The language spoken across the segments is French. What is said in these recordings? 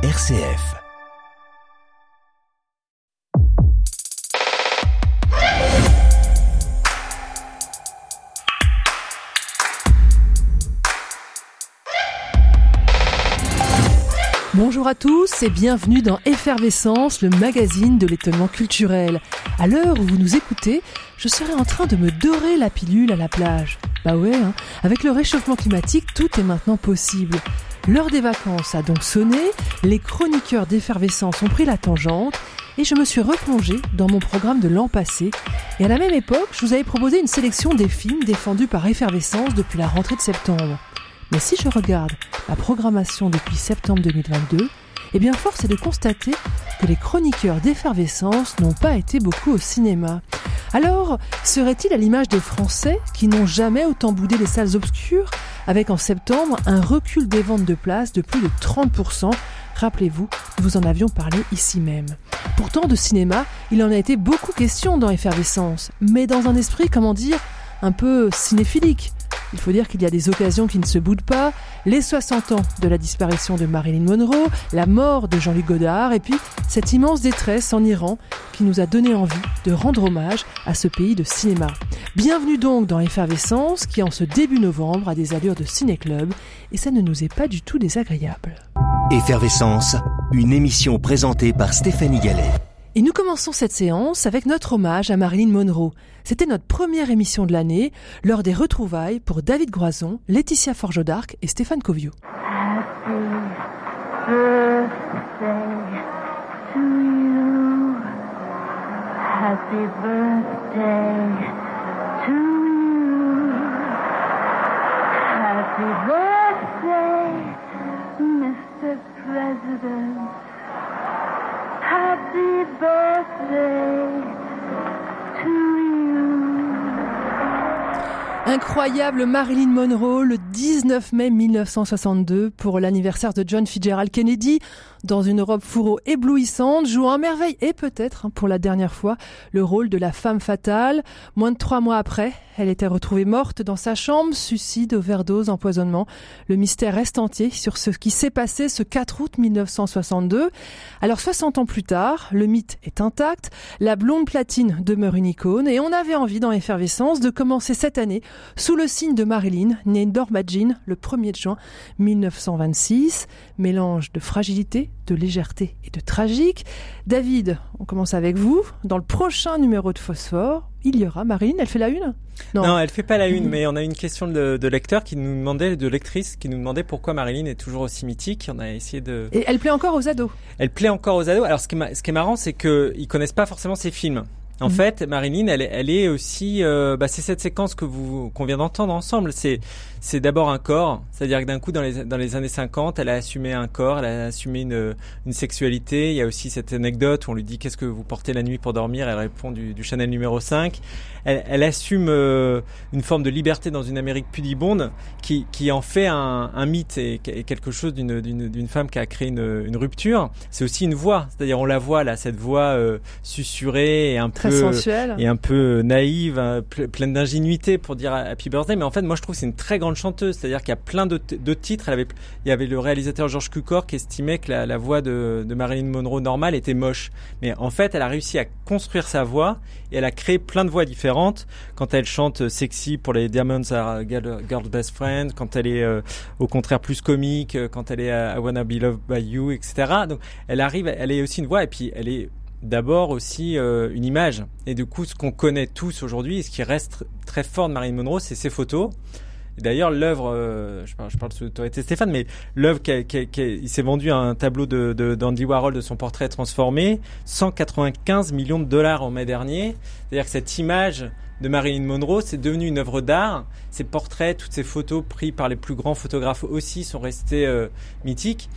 RCF. Bonjour à tous et bienvenue dans Effervescence, le magazine de l'étonnement culturel. À l'heure où vous nous écoutez, je serai en train de me dorer la pilule à la plage. Bah ouais, hein, avec le réchauffement climatique, tout est maintenant possible. L'heure des vacances a donc sonné, les chroniqueurs d'effervescence ont pris la tangente et je me suis replongée dans mon programme de l'an passé. Et à la même époque, je vous avais proposé une sélection des films défendus par effervescence depuis la rentrée de septembre. Mais si je regarde la programmation depuis septembre 2022, eh bien force est de constater que les chroniqueurs d'effervescence n'ont pas été beaucoup au cinéma. Alors, serait-il à l'image des Français qui n'ont jamais autant boudé les salles obscures, avec en septembre un recul des ventes de places de plus de 30% Rappelez-vous, nous en avions parlé ici même. Pourtant, de cinéma, il en a été beaucoup question dans Effervescence, mais dans un esprit, comment dire, un peu cinéphilique. Il faut dire qu'il y a des occasions qui ne se boudent pas, les 60 ans de la disparition de Marilyn Monroe, la mort de Jean-Luc Godard, et puis cette immense détresse en Iran qui nous a donné envie de rendre hommage à ce pays de cinéma. Bienvenue donc dans Effervescence qui en ce début novembre a des allures de ciné-club et ça ne nous est pas du tout désagréable. Effervescence, une émission présentée par Stéphanie Gallet. Et nous commençons cette séance avec notre hommage à Marilyn Monroe. C'était notre première émission de l'année, lors des retrouvailles pour David Groison, Laetitia Forgeau d'Arc et Stéphane Covio. Incroyable Marilyn Monroe le 19 mai 1962 pour l'anniversaire de John Fitzgerald Kennedy dans une robe fourreau éblouissante, jouant à merveille et peut-être hein, pour la dernière fois le rôle de la femme fatale. Moins de trois mois après, elle était retrouvée morte dans sa chambre, suicide, overdose, empoisonnement. Le mystère reste entier sur ce qui s'est passé ce 4 août 1962. Alors 60 ans plus tard, le mythe est intact, la blonde platine demeure une icône et on avait envie dans Effervescence de commencer cette année sous le signe de Marilyn, née Norma Jean le 1er juin 1926. Mélange de fragilité, de légèreté et de tragique. David, on commence avec vous. Dans le prochain numéro de Phosphore, il y aura Marine. Elle fait la une? Non. elle fait pas la une, mais on a une question de, de, lecteur qui nous demandait, de lectrice, qui nous demandait pourquoi Marilyn est toujours aussi mythique. On a essayé de. Et elle plaît encore aux ados. Elle plaît encore aux ados. Alors ce qui est, ce qui est marrant, c'est qu'ils connaissent pas forcément ses films. En mmh. fait, Marilyn, elle, elle est aussi, euh, bah, c'est cette séquence que vous qu'on vient d'entendre ensemble. C'est c'est d'abord un corps, c'est-à-dire que d'un coup, dans les, dans les années 50, elle a assumé un corps, elle a assumé une, une sexualité. Il y a aussi cette anecdote où on lui dit qu'est-ce que vous portez la nuit pour dormir, elle répond du, du Chanel numéro 5. Elle, elle assume euh, une forme de liberté dans une Amérique pudibonde qui, qui en fait un, un mythe et, et, quelque chose d'une, femme qui a créé une, une rupture. C'est aussi une voix, c'est-à-dire on la voit là, cette voix euh, susurrée et un Très peu sensuelle. et un peu naïve, hein, pleine d'ingénuité pour dire Happy Birthday. Mais en fait, moi je trouve c'est une très grande chanteuse, c'est-à-dire qu'il y a plein de, titres. Elle avait, il y avait le réalisateur George Cukor qui estimait que la, voix de, Marilyn Monroe normale était moche, mais en fait, elle a réussi à construire sa voix et elle a créé plein de voix différentes. Quand elle chante sexy pour les Diamonds Are Girl's Best Friend, quand elle est euh, au contraire plus comique, quand elle est I Wanna Be Loved by You, etc. Donc, elle arrive, elle est aussi une voix et puis elle est d'abord aussi euh, une image. Et du coup, ce qu'on connaît tous aujourd'hui, et ce qui reste très fort de Marilyn Monroe, c'est ses photos. D'ailleurs, l'œuvre, euh, je parle, sous l'autorité Stéphane, mais l'œuvre, il s'est vendu un tableau de, d'Andy Warhol de son portrait transformé, 195 millions de dollars en mai dernier. C'est-à-dire que cette image de Marilyn Monroe, c'est devenu une œuvre d'art. Ces portraits, toutes ces photos prises par les plus grands photographes aussi sont restés euh, mythiques.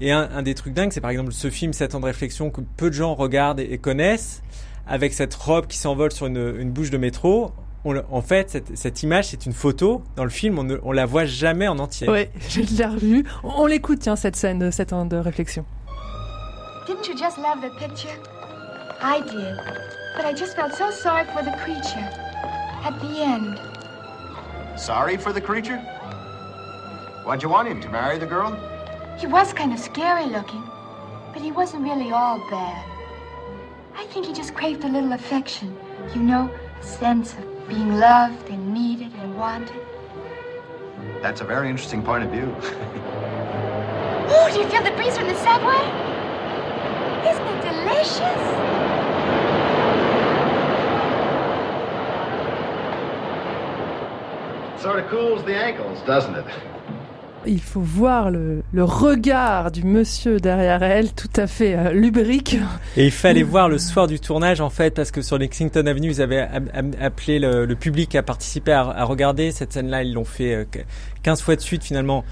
Et un, des trucs dingues, c'est par exemple ce film 7 ans de réflexion que peu de gens regardent et, connaissent, avec cette robe qui s'envole sur une, bouche de métro. On, en fait, cette, cette image, c'est une photo. Dans le film, on ne on la voit jamais en entier. Oui, je l'ai revue. On, on l'écoute, tiens, cette scène de 7 ans de réflexion. Didn't you just love the picture? I did. But I just felt so sorry for the creature. At the end. Sorry for the creature? Why'd you want him to marry the girl? He was kind of scary looking, but he wasn't really all bad. I think he just craved a little affection. You know, a sense of being loved and needed and wanted. That's a very interesting point of view. Ooh, do you feel the breeze from the subway? Isn't it delicious? sort of cools the ankles, doesn't it? Il faut voir le, le regard du monsieur derrière elle, tout à fait euh, lubrique. Et il fallait voir le soir du tournage en fait, parce que sur Lexington Avenue, ils avaient appelé le, le public à participer à, à regarder cette scène-là. Ils l'ont fait euh, 15 fois de suite finalement.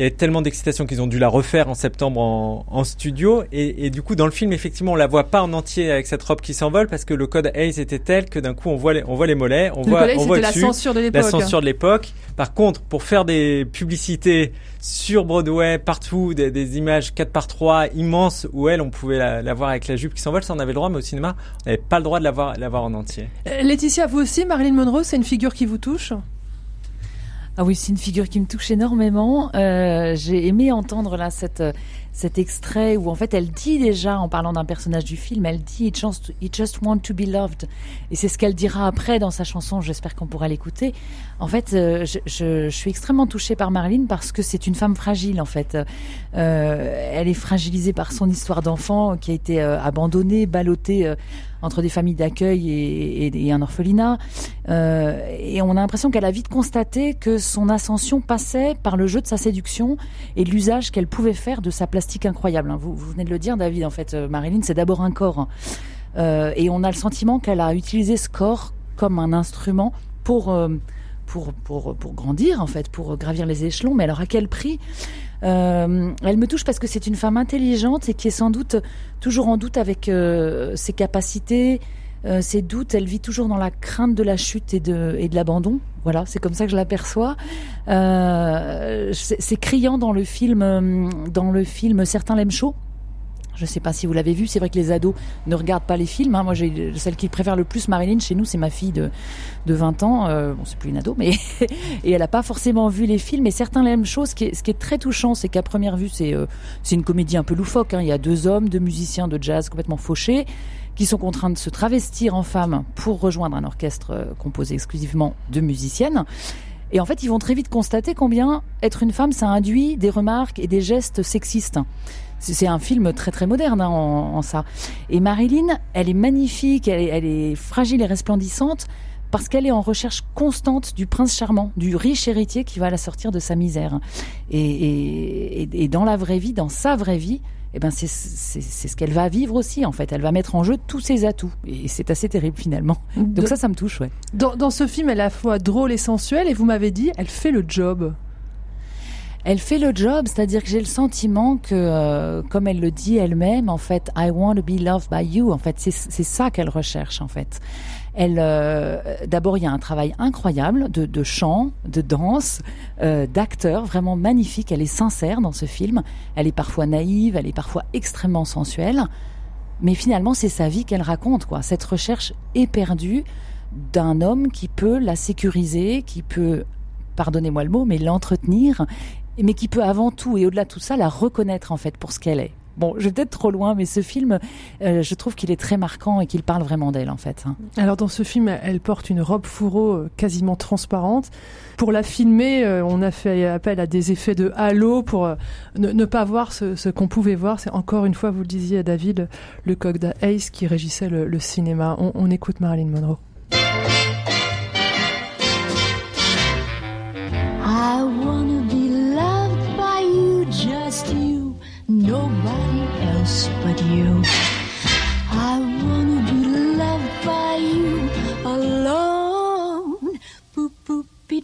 Il y avait tellement d'excitation qu'ils ont dû la refaire en septembre en, en studio. Et, et du coup, dans le film, effectivement, on la voit pas en entier avec cette robe qui s'envole parce que le code Hayes était tel que d'un coup, on voit les, on voit les mollets, on Le voit, on voit la dessus censure de la l'époque. censure de l'époque. Par contre, pour faire des publicités sur Broadway, partout, des, des images 4 par 3 immenses où elle, on pouvait la, la voir avec la jupe qui s'envole, ça on avait le droit, mais au cinéma, on n'avait pas le droit de la voir, la voir en entier. Euh, Laetitia, vous aussi, Marilyn Monroe, c'est une figure qui vous touche? Ah oui, c'est une figure qui me touche énormément. Euh, J'ai aimé entendre là cette, cet extrait où en fait elle dit déjà, en parlant d'un personnage du film, elle dit It just, it just want to be loved. Et c'est ce qu'elle dira après dans sa chanson, j'espère qu'on pourra l'écouter. En fait, euh, je, je, je suis extrêmement touchée par Marilyn parce que c'est une femme fragile en fait. Euh, elle est fragilisée par son histoire d'enfant qui a été euh, abandonnée, ballottée euh, entre des familles d'accueil et, un orphelinat. Euh, et on a l'impression qu'elle a vite constaté que son ascension passait par le jeu de sa séduction et l'usage qu'elle pouvait faire de sa plastique incroyable. Vous, venez de le dire, David. En fait, euh, Marilyn, c'est d'abord un corps. Euh, et on a le sentiment qu'elle a utilisé ce corps comme un instrument pour pour pour pour grandir en fait, pour gravir les échelons. Mais alors à quel prix? Euh, Elle me touche parce que c'est une femme intelligente et qui est sans doute toujours en doute avec euh, ses capacités, euh, ses doutes. Elle vit toujours dans la crainte de la chute et de et de l'abandon. Voilà, c'est comme ça que je l'aperçois. Euh, c'est criant dans le film, euh, dans le film Certains l'aiment chaud. Je sais pas si vous l'avez vu. C'est vrai que les ados ne regardent pas les films. hein. Moi, j'ai celle qui préfère le plus Marilyn chez nous, c'est ma fille de de 20 ans. Euh, bon, c'est plus une ado, mais et elle a pas forcément vu les films. Et certains l'aiment chaud. Ce qui est, ce qui est très touchant, c'est qu'à première vue, c'est euh, une comédie un peu loufoque. hein. Il y a deux hommes, deux musiciens de jazz complètement fauchés qui sont contraints de se travestir en femmes pour rejoindre un orchestre euh, composé exclusivement de musiciennes. Et en fait, ils vont très vite constater combien être une femme, ça induit des remarques et des gestes sexistes. C'est un film très très moderne hein, en, en ça. Et Marilyn, elle est magnifique, elle est, elle est fragile et resplendissante parce qu'elle est en recherche constante du prince charmant, du riche héritier qui va la sortir de sa misère. Et, et, et- et dans la vraie vie, dans sa vraie vie, eh ben c'est ce qu'elle va vivre aussi en fait. Elle va mettre en jeu tous ses atouts et c'est assez terrible finalement. Donc ça, ça me touche, ouais. Dans, dans ce film, elle est à la fois drôle et sensuelle, et vous m'avez dit, elle fait le job. Elle fait le job, c'est-à-dire que j'ai le sentiment que, euh, comme elle le dit elle-même, en fait, I want to be loved by you. En fait, c'est ça qu'elle recherche, en fait. Elle, euh, d'abord, il y a un travail incroyable de, de chant, de danse, euh, d'acteur, vraiment magnifique. Elle est sincère dans ce film. Elle est parfois naïve, elle est parfois extrêmement sensuelle. Mais finalement, c'est sa vie qu'elle raconte, quoi. Cette recherche éperdue d'un homme qui peut la sécuriser, qui peut, pardonnez-moi le mot, mais l'entretenir, mais qui peut avant tout et au-delà de tout ça la reconnaître en fait pour ce qu'elle est. Bon, je vais peut-être trop loin, mais ce film, euh, je trouve qu'il est très marquant et qu'il parle vraiment d'elle en fait. hein. Alors dans ce film, elle porte une robe fourreau euh, quasiment transparente. Pour la filmer, euh, on a fait appel à des effets de halo pour ne, pas voir ce, qu'on pouvait voir. C'est encore une fois, vous le disiez, David, le coq d'Ace qui régissait le, le cinéma. On, on écoute Marilyn Monroe.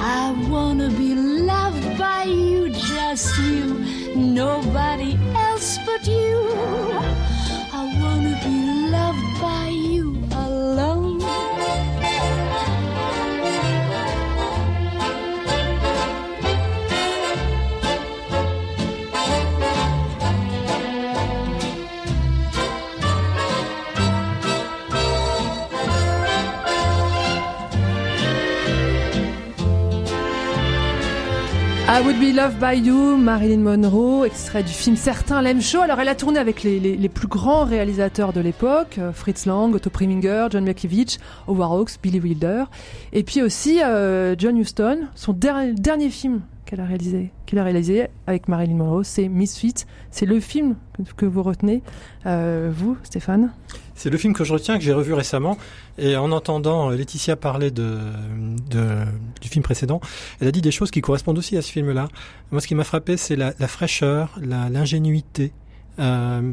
I wanna be loved by you, just you, nobody else but you. I wanna be loved by you alone. I Would Be Loved by You, Marilyn Monroe, extrait du film Certains l'aiment chaud. Alors elle a tourné avec les, les- plus grands réalisateurs de l'époque, euh, Fritz Lang, Otto Preminger, John Malkovich, Howard Billy Wilder, et puis aussi euh, John Huston. Son der- dernier film qu'elle a réalisé, qu'elle a réalisé avec Marilyn Monroe, c'est Misfits. C'est le film que, vous retenez, euh, vous, Stéphane? C'est le film que je retiens, que j'ai revu récemment. Et en entendant euh, Laetitia parler de, du film précédent, elle a dit des choses qui correspondent aussi à ce film-là. Moi, ce qui m'a frappé, c'est la, fraîcheur, l'ingénuité. Euh,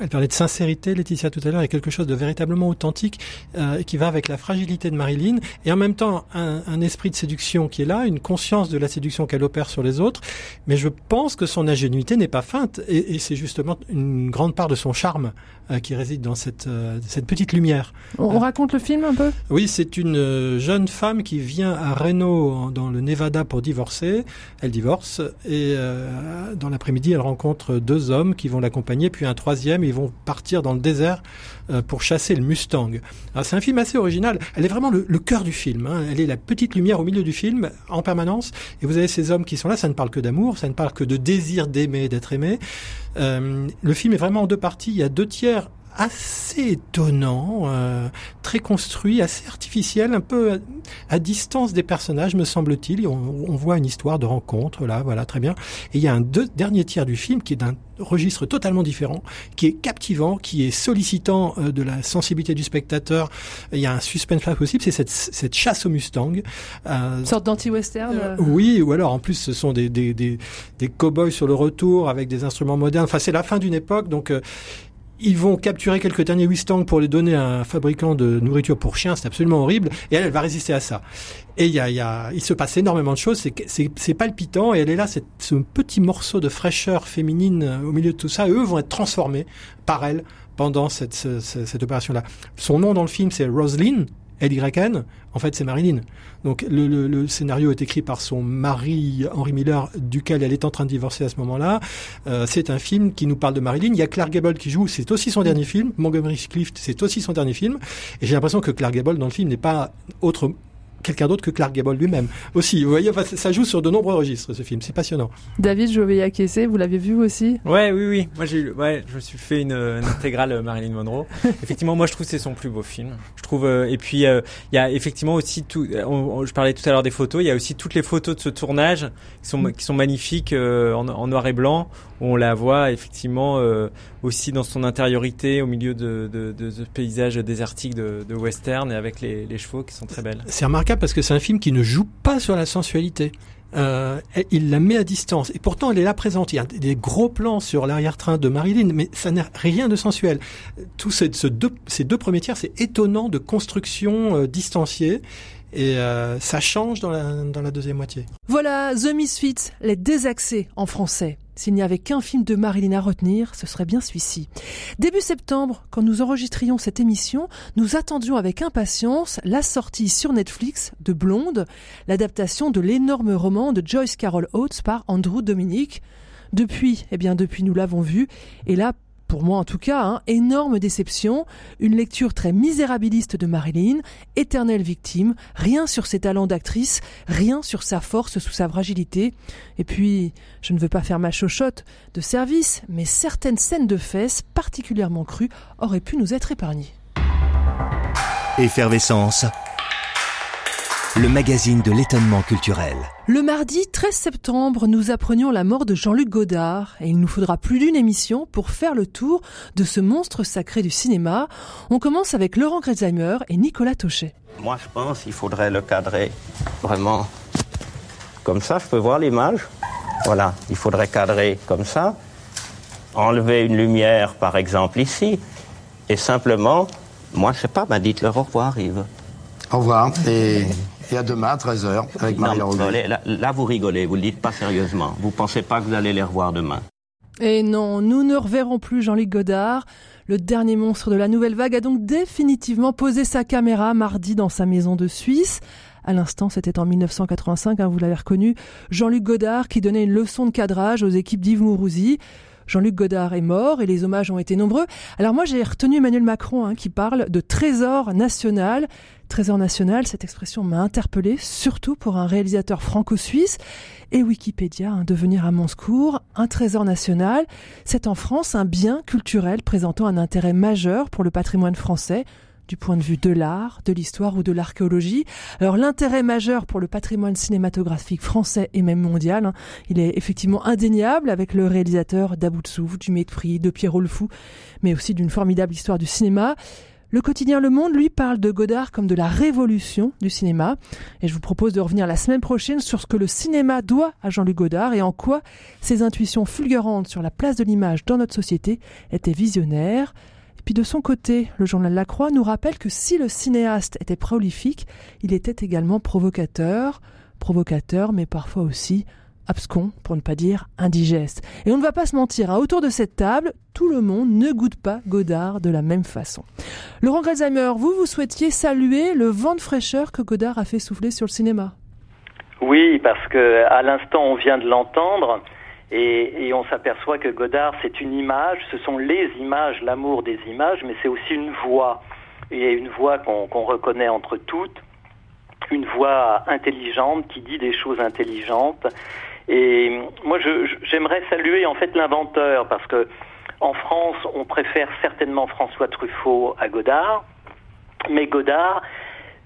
elle parlait de sincérité, Laetitia, tout à l'heure, et quelque chose de véritablement authentique euh, qui va avec la fragilité de Marilyn, et en même temps un, un esprit de séduction qui est là, une conscience de la séduction qu'elle opère sur les autres. Mais je pense que son ingénuité n'est pas feinte, et, et c'est justement une grande part de son charme euh, qui réside dans cette, euh, cette petite lumière. On, on raconte le film un peu? Oui, c'est une euh, jeune femme qui vient à Reno, en- dans le Nevada, pour divorcer. Elle divorce et euh, dans l'après-midi, elle rencontre deux hommes qui vont puis un troisième. Ils vont partir dans le désert euh, pour chasser le Mustang. Alors, C'est un film assez original. Elle est vraiment le, le cœur du film. hein. Elle est la petite lumière au milieu du film en permanence. Et vous avez ces hommes qui sont là. Ça ne parle que d'amour, ça ne parle que de désir d'aimer, d'être aimé. Euh, le film est vraiment en deux parties. Il y a deux tiers assez étonnants, euh, très construits, assez artificiels, un peu à, à distance des personnages, me semble-t-il. Et On, on voit une histoire de rencontre, là, voilà, très bien. Et il y a un deux, dernier tiers du film qui est d'un registre totalement différent, qui est captivant, qui est sollicitant euh, de la sensibilité du spectateur. Il y a un suspense pas possible, c'est cette, cette chasse au Mustang. Euh, Une sorte d'anti-western euh, euh. oui, ou alors en plus ce sont des, des, des, des cow-boys sur le retour avec des instruments modernes. Enfin, c'est la fin d'une époque, donc euh, ils vont capturer quelques derniers Mustang pour les donner à un fabricant de nourriture pour chiens. C'est absolument horrible. Et elle, elle va résister à ça. Et il y a, y a, il se passe énormément de choses. C'est, palpitant. Et elle est là, cette, ce petit morceau de fraîcheur féminine euh, au milieu de tout ça. Et eux vont être transformés par elle pendant cette, ce- ce- cette opération-là. Son nom dans le film, c'est Roselyne. L-Y-N, en fait, c'est Marilyn. Donc, le, le- scénario est écrit par son mari, Henry Miller, duquel elle est en train de divorcer à ce moment-là. Euh, c'est un film qui nous parle de Marilyn. Il y a Clark Gable qui joue, c'est aussi son dernier film. Montgomery Clift, c'est aussi son dernier film. Et j'ai l'impression que Clark Gable, dans le film, n'est pas autre quelqu'un d'autre que Clark Gable lui-même. Aussi, vous voyez, enfin, ça joue sur de nombreux registres, ce film. C'est passionnant. David, je vais y acquiescer. Vous l'avez vu aussi? Ouais, oui, oui. Moi, j'ai ouais, je me suis fait une, une intégrale euh, Marilyn Monroe. effectivement, moi, je trouve que c'est son plus beau film. Je trouve, euh, et puis, euh, il y a effectivement aussi tout, on- on- je parlais tout à l'heure des photos, il y a aussi toutes les photos de ce tournage qui sont, qui sont magnifiques euh, en, en noir et blanc, où on la voit effectivement euh, aussi dans son intériorité, au milieu de, de, de ce paysage désertique de, de western et avec les, les chevaux qui sont très belles. C'est remarquable parce que c'est un film qui ne joue pas sur la sensualité. Euh, il la met à distance et pourtant elle est là présente. Il y a des gros plans sur l'arrière-train de Marilyn, mais ça n'a rien de sensuel. Tous ces, ce deux, ces deux premiers tiers, c'est étonnant de construction euh, distanciée et euh, ça change dans la, dans la deuxième moitié. Voilà The Misfits, les désaxés en français. S'il n'y avait qu'un film de Marilyn à retenir, ce serait bien celui-ci. Début septembre, quand nous enregistrions cette émission, nous attendions avec impatience la sortie sur Netflix de Blonde, l'adaptation de l'énorme roman de Joyce Carol Oates par Andrew Dominic. Depuis, eh bien depuis nous l'avons vu, et là, pour moi en tout cas, hein, énorme déception, une lecture très misérabiliste de Marilyn, éternelle victime, rien sur ses talents d'actrice, rien sur sa force sous sa fragilité. Et puis, je ne veux pas faire ma chochotte de service, mais certaines scènes de fesses particulièrement crues auraient pu nous être épargnées. Effervescence. Le magazine de l'étonnement culturel. Le mardi 13 septembre, nous apprenions la mort de Jean-Luc Godard et il nous faudra plus d'une émission pour faire le tour de ce monstre sacré du cinéma. On commence avec Laurent Grezheimer et Nicolas Tauchet. Moi, je pense qu'il faudrait le cadrer vraiment comme ça. Je peux voir l'image. Voilà, il faudrait cadrer comme ça. Enlever une lumière, par exemple, ici. Et simplement, moi, je sais pas, bah, dites-leur au revoir, Yves. Au revoir et, Et à demain à 13h avec Marie Non, là, là, vous rigolez, vous ne le dites pas sérieusement. Vous pensez pas que vous allez les revoir demain Et non, nous ne reverrons plus Jean-Luc Godard. Le dernier monstre de la nouvelle vague a donc définitivement posé sa caméra mardi dans sa maison de Suisse. À l'instant, c'était en 1985, hein, vous l'avez reconnu, Jean-Luc Godard qui donnait une leçon de cadrage aux équipes d'Yves Mourouzi. Jean-Luc Godard est mort et les hommages ont été nombreux. Alors moi, j'ai retenu Emmanuel Macron hein, qui parle de trésor national. Trésor national, cette expression m'a interpellé, surtout pour un réalisateur franco-suisse. Et Wikipédia, hein, devenir à mon secours, un trésor national, c'est en France un bien culturel présentant un intérêt majeur pour le patrimoine français, du point de vue de l'art, de l'histoire ou de l'archéologie. Alors l'intérêt majeur pour le patrimoine cinématographique français et même mondial, hein, il est effectivement indéniable avec le réalisateur d'About de Souffle, du Mépris, de Pierrot le Fou, mais aussi d'une formidable histoire du cinéma. Le quotidien Le Monde, lui, parle de Godard comme de la révolution du cinéma. Et je vous propose de revenir la semaine prochaine sur ce que le cinéma doit à Jean-Luc Godard et en quoi ses intuitions fulgurantes sur la place de l'image dans notre société étaient visionnaires. Puis de son côté, le journal La Croix nous rappelle que si le cinéaste était prolifique, il était également provocateur. Provocateur, mais parfois aussi abscon, pour ne pas dire indigeste. Et on ne va pas se mentir, hein, autour de cette table, tout le monde ne goûte pas Godard de la même façon. Laurent Grelzheimer, vous, vous souhaitiez saluer le vent de fraîcheur que Godard a fait souffler sur le cinéma? Oui, parce que à l'instant, on vient de l'entendre. Et, on s'aperçoit que Godard, c'est une image, ce sont les images, l'amour des images, mais c'est aussi une voix. Et une voix qu'on qu'on reconnaît entre toutes, une voix intelligente qui dit des choses intelligentes. Et moi, j'aimerais saluer en fait l'inventeur, parce que en France, on préfère certainement François Truffaut à Godard, mais Godard,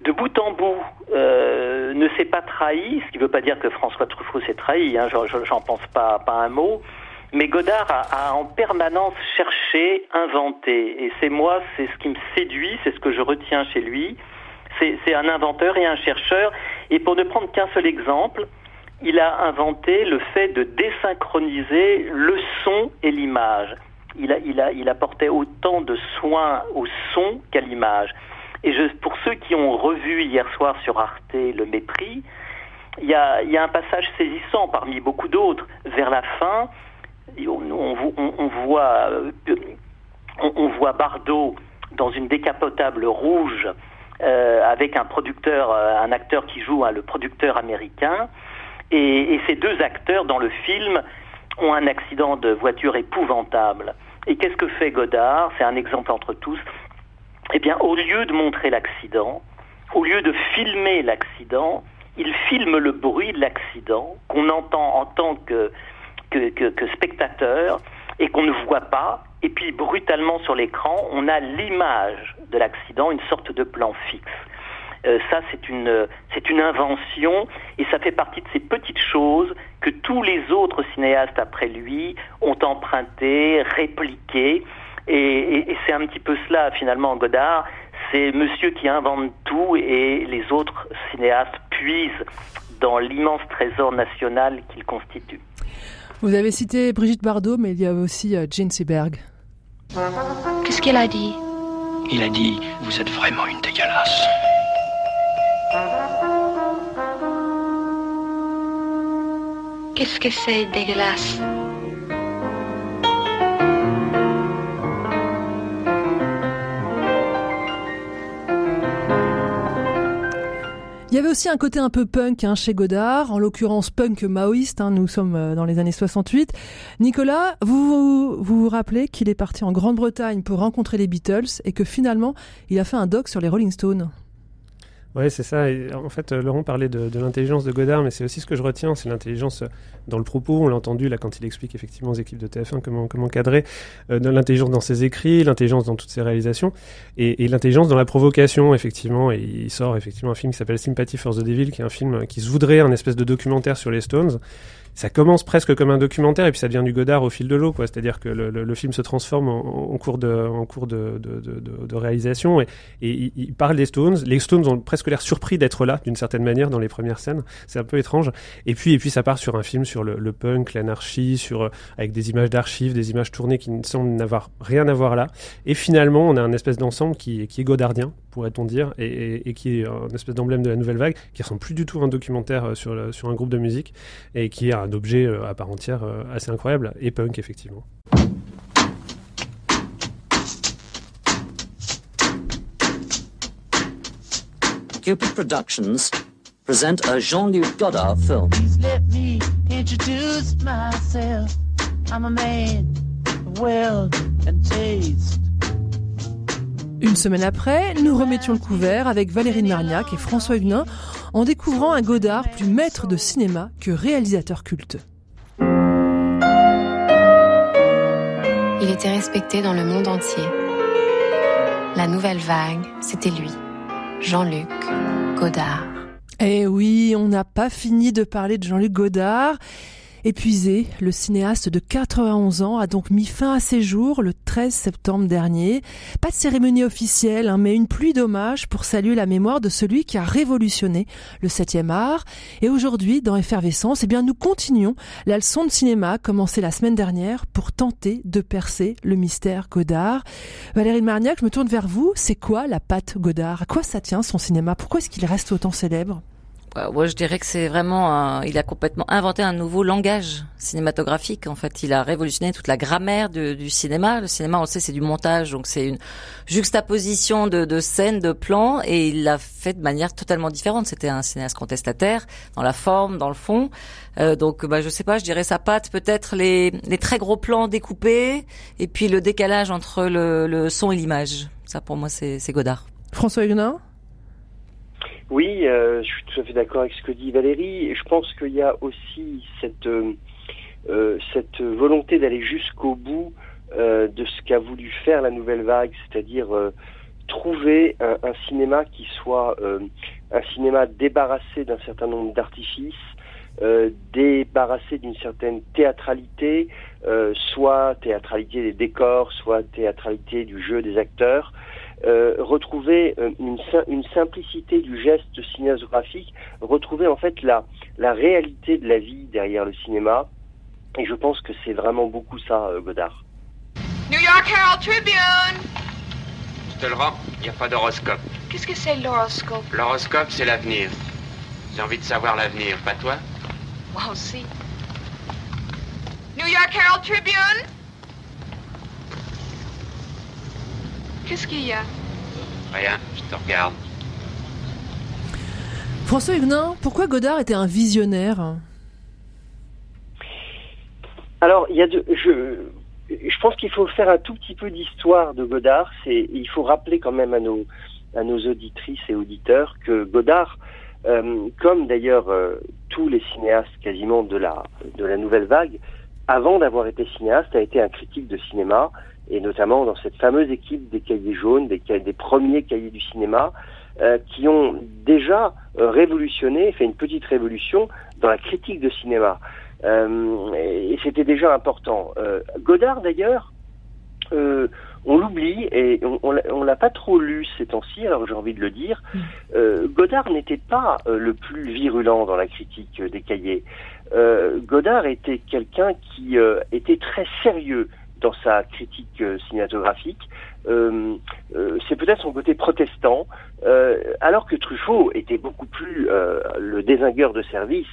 de bout en bout, euh, ne s'est pas trahi, ce qui ne veut pas dire que François Truffaut s'est trahi, hein, j'en pense pas, un mot, mais Godard a, en permanence cherché, inventé, et c'est moi, c'est ce qui me séduit, c'est ce que je retiens chez lui, c'est un inventeur et un chercheur, et pour ne prendre qu'un seul exemple, il a inventé le fait de désynchroniser le son et l'image. Il, a, il, il apportait autant de soins au son qu'à l'image. Et pour ceux qui ont revu hier soir sur Arte Le Mépris, il y a, un passage saisissant parmi beaucoup d'autres. Vers la fin, on, on voit, Bardot dans une décapotable rouge euh, avec un producteur, un acteur qui joue hein, le producteur américain. Et, et, ces deux acteurs dans le film ont un accident de voiture épouvantable. Et qu'est-ce que fait Godard? C'est un exemple entre tous. Eh bien, au lieu de montrer l'accident, au lieu de filmer l'accident, il filme le bruit de l'accident qu'on entend en tant que, spectateur et qu'on ne voit pas. Et puis, brutalement sur l'écran, on a l'image de l'accident, une sorte de plan fixe. Euh, ça, c'est une, invention et ça fait partie de ces petites choses que tous les autres cinéastes après lui ont emprunté, répliqué. Et, et, et c'est un petit peu cela, finalement, Godard. C'est monsieur qui invente tout et les autres cinéastes puisent dans l'immense trésor national qu'il constitue. Vous avez cité Brigitte Bardot, mais il y a aussi euh, Jane Seberg. Qu'est-ce qu'elle a dit? Il a dit Vous êtes vraiment une dégueulasse. Qu'est-ce que c'est dégueulasse? Il y avait aussi un côté un peu punk hein, chez Godard, en l'occurrence punk maoïste, hein, nous sommes dans les années 68. Nicolas, vous vous, vous rappelez qu'il est parti en Grande-Bretagne pour rencontrer les Beatles et que finalement il a fait un doc sur les Rolling Stones? Oui, c'est ça. En fait, Laurent parlait de, l'intelligence de Godard, mais c'est aussi ce que je retiens, c'est l'intelligence dans le propos. On l'a entendu là quand il explique effectivement aux équipes de TF1 comment comment cadrer, euh, l'intelligence dans ses écrits, l'intelligence dans toutes ses réalisations, et, et l'intelligence dans la provocation effectivement. Et il sort effectivement un film qui s'appelle Sympathy for the Devil, qui est un film qui se voudrait un espèce de documentaire sur les Stones ça commence presque comme un documentaire et puis ça devient du Godard au fil de l'eau, quoi. C'est-à-dire que le, film se transforme en, cours de, réalisation et, et, il parle des Stones. Les Stones ont presque l'air surpris d'être là d'une certaine manière dans les premières scènes. C'est un peu étrange. Et puis, et puis ça part sur un film sur le, punk, l'anarchie, sur avec des images d'archives, des images tournées qui ne semblent n'avoir rien à voir là. Et finalement, on a un espèce d'ensemble qui, est godardien, pourrait-on dire, et, qui est un espèce d'emblème de la nouvelle vague, qui ressemble plus du tout à un documentaire sur, le, sur un groupe de musique et qui est un objet euh, à part entière euh, assez incroyable et punk effectivement. Cupid Productions present a Jean-Luc Godard film. Please let me introduce myself. I'm a man of wealth and taste. Une semaine après, nous remettions le couvert avec Valérie Marniac et François Huguenin en découvrant un Godard plus maître de cinéma que réalisateur culte. Il était respecté dans le monde entier. La nouvelle vague, c'était lui, Jean-Luc Godard. Eh oui, on n'a pas fini de parler de Jean-Luc Godard. Épuisé, le cinéaste de 91 ans a donc mis fin à ses jours le 13 septembre dernier. Pas de cérémonie officielle, hein, mais une pluie d'hommages pour saluer la mémoire de celui qui a révolutionné le 7e art. Et aujourd'hui, dans Effervescence, eh bien, nous continuons la leçon de cinéma commencée la semaine dernière pour tenter de percer le mystère Godard. Valérie Marniac, je me tourne vers vous. C'est quoi la patte Godard? À quoi ça tient son cinéma? Pourquoi est-ce qu'il reste autant célèbre? Moi, je dirais que c'est vraiment, un, il a complètement inventé un nouveau langage cinématographique. En fait, il a révolutionné toute la grammaire du cinéma. Le cinéma, on le sait, c'est du montage, donc c'est une juxtaposition de, de scènes, de plans, et il l'a fait de manière totalement différente. C'était un cinéaste contestataire dans la forme, dans le fond. Euh, donc, bah, je sais pas, je dirais sa patte, peut-être les, les très gros plans découpés, et puis le décalage entre le, le son et l'image. Ça, pour moi, c'est Godard. François Huguenin oui, euh, je suis tout à fait d'accord avec ce que dit Valérie. Je pense qu'il y a aussi cette, euh, euh, volonté d'aller jusqu'au bout de ce qu'a voulu faire la nouvelle vague, c'est-à-dire trouver un, cinéma qui soit un cinéma débarrassé d'un certain nombre d'artifices, débarrassé d'une certaine théâtralité, soit théâtralité des décors, soit théâtralité du jeu des acteurs. Euh, retrouver une, une, simplicité du geste cinématographique, retrouver en fait la, la réalité de la vie derrière le cinéma. Et je pense que c'est vraiment beaucoup ça, euh, Godard. New York Herald Tribune Je te le rends, il n'y a pas d'horoscope. Qu'est-ce que c'est l'horoscope? L'horoscope, c'est l'avenir. J'ai envie de savoir l'avenir, pas toi? Moi aussi. New York Herald Tribune Qu'est-ce qu'il y a? Rien, je te regarde. François Huguenin, pourquoi Godard était un visionnaire? Alors, il y a de, je, je pense qu'il faut faire un tout petit peu d'histoire de Godard. C'est, il faut rappeler quand même à nos, à nos auditrices et auditeurs que Godard, euh, comme d'ailleurs euh, tous les cinéastes quasiment de la, de la nouvelle vague, avant d'avoir été cinéaste, a été un critique de cinéma et notamment dans cette fameuse équipe des cahiers jaunes, des, des premiers cahiers du cinéma, euh, qui ont déjà euh, révolutionné, fait une petite révolution dans la critique de cinéma. Euh, et, c'était déjà important. Euh, Godard, d'ailleurs, euh, on l'oublie et on, on, l'a pas trop lu ces temps-ci, alors j'ai envie de le dire. Mm. Godard n'était pas le plus virulent dans la critique des cahiers. Godard était quelqu'un qui était très sérieux dans sa critique euh, cinématographique. Euh, euh, c'est peut-être son côté protestant, euh, alors que Truffaut était beaucoup plus le désingueur de service.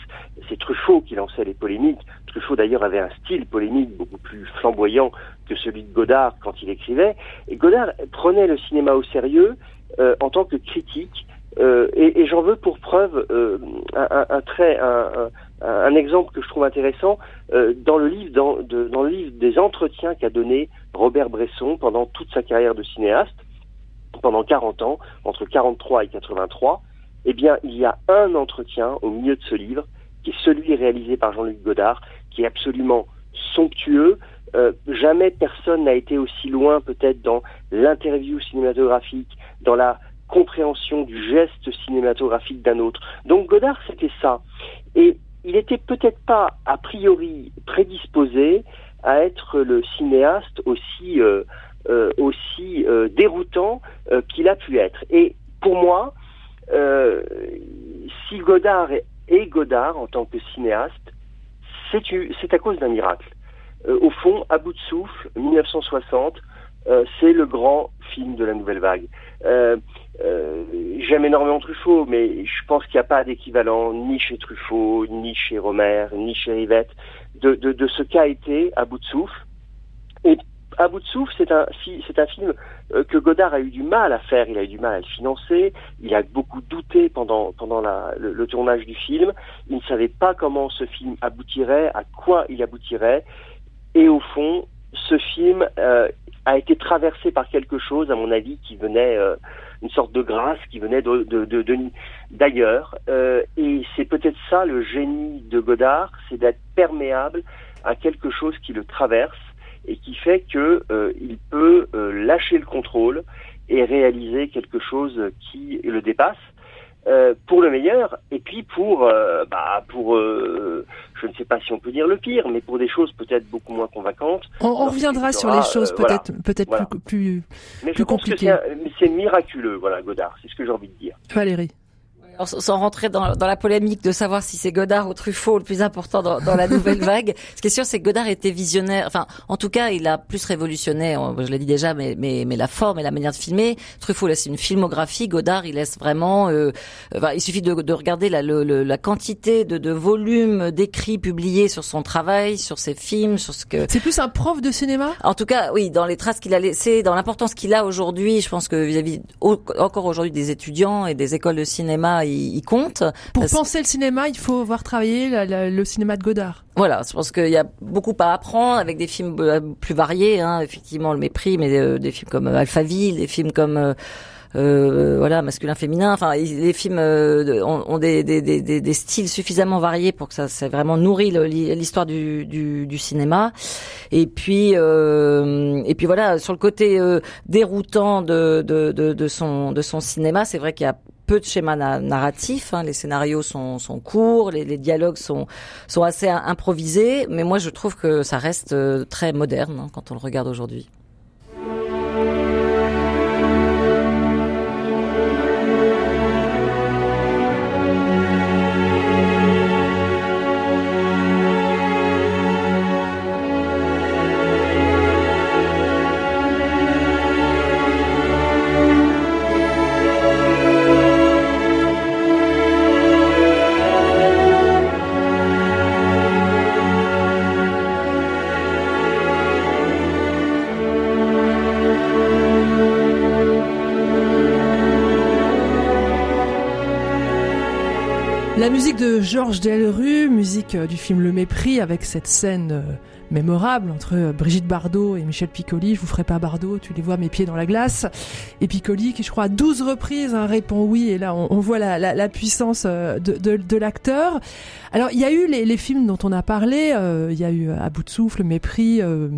C'est Truffaut qui lançait les polémiques. Truffaut d'ailleurs avait un style polémique beaucoup plus flamboyant que celui de Godard quand il écrivait. Et Godard prenait le cinéma au sérieux en tant que critique. Et, et j'en veux pour preuve un, un, un, trait, un, un exemple que je trouve intéressant euh, dans le livre dans, de, dans le livre des entretiens qu'a donné Robert Bresson pendant toute sa carrière de cinéaste pendant 40 ans entre 43 et 83 eh bien il y a un entretien au milieu de ce livre qui est celui réalisé par Jean-Luc Godard qui est absolument somptueux. Euh, jamais personne n'a été aussi loin peut-être dans l'interview cinématographique dans la compréhension du geste cinématographique d'un autre donc Godard c'était ça et il était peut-être pas a priori prédisposé à être le cinéaste aussi euh, euh, aussi euh, déroutant qu'il a pu être. Et pour moi, si Godard est, Godard en tant que cinéaste, c'est à cause d'un miracle. Au fond, à bout de souffle, 1960, euh, c'est le grand film de la nouvelle vague. Euh, euh, J'aime énormément Truffaut, mais je pense qu'il n'y a pas d'équivalent ni chez Truffaut, ni chez Romer, ni chez Rivette de, ce qu'a été à bout de souffle. Et à bout de souffle, c'est un, film que Godard a eu du mal à faire. Il a eu du mal à le financer. Il a beaucoup douté pendant, pendant la, le, le tournage du film. Il ne savait pas comment ce film aboutirait, à quoi il aboutirait. Et au fond, ce film euh, a été traversé par quelque chose, à mon avis, qui venait, euh, une sorte de grâce qui venait de, d'ailleurs. Euh, et c'est peut-être ça le génie de Godard, c'est d'être perméable à quelque chose qui le traverse et qui fait que il peut lâcher le contrôle et réaliser quelque chose qui le dépasse. Euh, pour le meilleur et puis pour euh, bah pour euh, je ne sais pas si on peut dire le pire mais pour des choses peut-être beaucoup moins convaincantes On, reviendra sur les choses voilà. peut-être peut-être Voilà. plus, plus, je pense compliquées. mais c'est miraculeux voilà Godard c'est ce que j'ai envie de dire Valérie. Alors, sans rentrer dans, dans la polémique de savoir si c'est Godard ou Truffaut le plus important dans, dans la nouvelle vague, ce qui est sûr, c'est que Godard était visionnaire. Enfin, en tout cas, il a plus révolutionné. euh, Je l'ai dit déjà, mais, mais, mais la forme et la manière de filmer. Truffaut laisse une filmographie. Godard, il laisse vraiment. euh, enfin, il suffit de, de regarder la, le- le- la quantité de, de volumes d'écrits publiés sur son travail, sur ses films, sur ce que. C'est plus un prof de cinéma? En tout cas, oui, dans les traces qu'il a laissées, dans l'importance qu'il a aujourd'hui, je pense que vis-à-vis encore aujourd'hui des étudiants et des écoles de cinéma, il, il compte. Pour Parce- penser le cinéma, il faut voir travailler la- la- le cinéma de Godard. Voilà, je pense qu'il y a beaucoup à apprendre avec des films plus variés, hein, effectivement le mépris, mais euh, des films comme euh, Alphaville, des films comme euh, euh, voilà masculin féminin. Enfin, les films euh, ont, ont des, des, des, des- des styles suffisamment variés pour que ça, ça vraiment nourrit le- l'histoire du, du, du cinéma. Et puis euh, et puis voilà sur le côté déroutant de, de, de, de son de son cinéma, c'est vrai qu'il y a peu de schémas na- narratifs. hein. Les scénarios sont, courts, les, dialogues sont, sont assez im- improvisés, mais moi je trouve que ça reste euh, très moderne hein, quand on le regarde aujourd'hui. La musique de Georges Delrue, musique euh, du film Le Mépris, avec cette scène euh, mémorable entre euh, Brigitte Bardot et Michel Piccoli. Je vous ferai pas Bardot, tu les vois mes pieds dans la glace. Et Piccoli qui, je crois, à 12 reprises hein, répond oui. Et là, on, on voit la, la, la puissance de, de, de l'acteur. Alors, il y a eu les, les films dont on a parlé. euh, Il y a eu À bout de souffle, Mépris. Euh,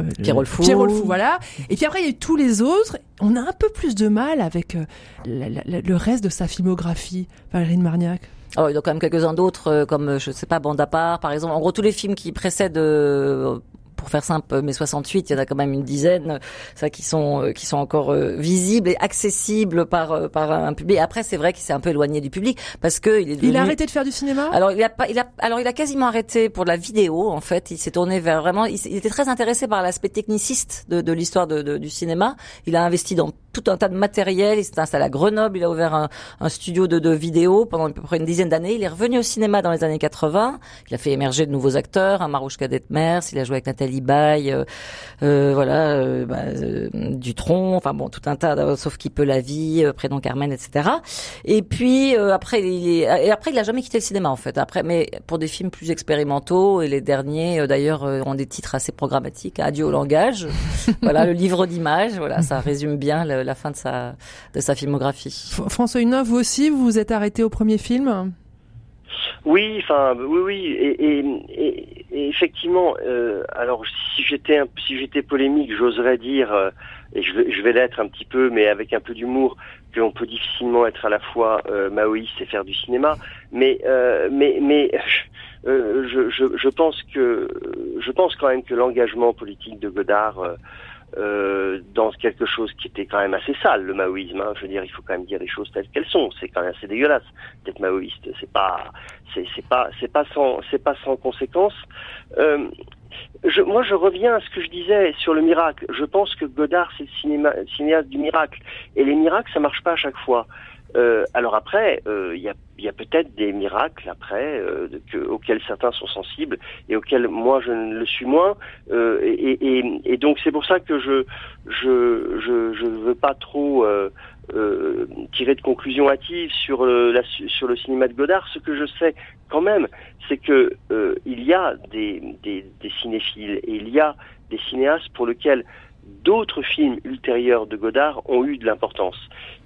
euh, Pierrot le Fou. Pierrot le Fou, voilà. Et puis après, il y a eu tous les autres. On a un peu plus de mal avec le reste de sa filmographie, Valérie de Marniac. Oh, il y en a quand même quelques-uns d'autres, euh, comme, euh, je sais pas, Bande par exemple. En gros, tous les films qui précèdent, euh, pour faire simple, mai 68, il y en a quand même une dizaine, euh, ça, qui sont, euh, qui sont encore euh, visibles et accessibles par, euh, par un public. Après, c'est vrai qu'il s'est un peu éloigné du public, parce que il est devenu... Il a arrêté de faire du cinéma? Alors il a pas, il a, alors il a quasiment arrêté pour de la vidéo en fait. Il s'est tourné vers vraiment. Il, il était très intéressé par l'aspect techniciste de, de l'histoire de, de- du cinéma. Il a investi dans tout un tas de matériel. Il s'est installé à Grenoble. Il a ouvert un, un studio de, de vidéo pendant à peu près une dizaine d'années. Il est revenu au cinéma dans les années 80. Il a fait émerger de nouveaux acteurs. Un Marouche Detmers. Il a joué avec Nathalie Baye. euh, euh, voilà, euh, bah, euh, Dutronc. Enfin bon, tout un tas. de- Sauf qui peut la vie, euh, Prénom Carmen, etc. Et puis euh, après, il est, et après, il a jamais quitté le cinéma en fait. Après, mais pour des films plus expérimentaux et les derniers euh, d'ailleurs euh, ont des titres assez programmatiques. Adieu au langage. voilà, le livre d'images. Voilà, ça résume bien le- la fin de sa de sa filmographie. François Hunin, vous aussi, vous vous êtes arrêté au premier film? Oui, enfin, oui, oui, et, effectivement, euh, alors si j'étais si j'étais polémique, j'oserais dire, euh, et je vais, l'être un petit peu, mais avec un peu d'humour, qu'on peut difficilement être à la fois euh, maoïste et faire du cinéma, mais euh, mais mais je pense que je pense quand même que l'engagement politique de Godard euh, dans quelque chose qui était quand même assez sale, le maoïsme. hein. je veux dire, il faut quand même dire les choses telles qu'elles sont. C'est quand même assez dégueulasse d'être maoïste. C'est pas, c'est pas, c'est pas sans, c'est pas sans conséquence. Euh, je, moi, je reviens à ce que je disais sur le miracle. Je pense que Godard, c'est le cinéaste du miracle. Et les miracles, ça marche pas à chaque fois. Euh, alors après, euh, il y a, a peut-être des miracles après euh, que- auxquels certains sont sensibles et auxquels moi je ne le suis moins. Euh, et, et- et donc c'est pour ça que je je je, je veux pas trop euh, euh, tirer de conclusions hâtives sur le, sur le cinéma de Godard. Ce que je sais quand même, c'est que euh, il y a des, des, des cinéphiles et il y a des cinéastes pour lesquels d'autres films ultérieurs de Godard ont eu de l'importance.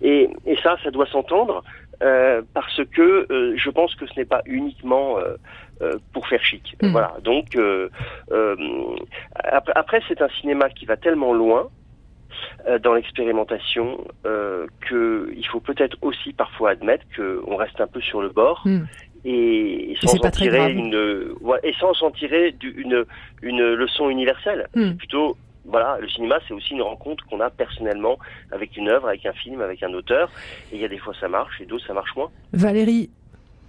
Et, et ça, ça doit s'entendre euh, parce que euh, je pense que ce n'est pas uniquement euh, euh, pour faire chic. Mm. Voilà. Donc euh, euh, après, après, c'est un cinéma qui va tellement loin dans l'expérimentation euh, que il faut peut-être aussi parfois admettre qu'on reste un peu sur le bord Hmm. et, sans en tirer une et sans en tirer une une leçon universelle. Hmm. Plutôt voilà, le cinéma, c'est aussi une rencontre qu'on a personnellement avec une œuvre, avec un film, avec un auteur. Et il y a des fois ça marche, et d'autres ça marche moins. Valérie,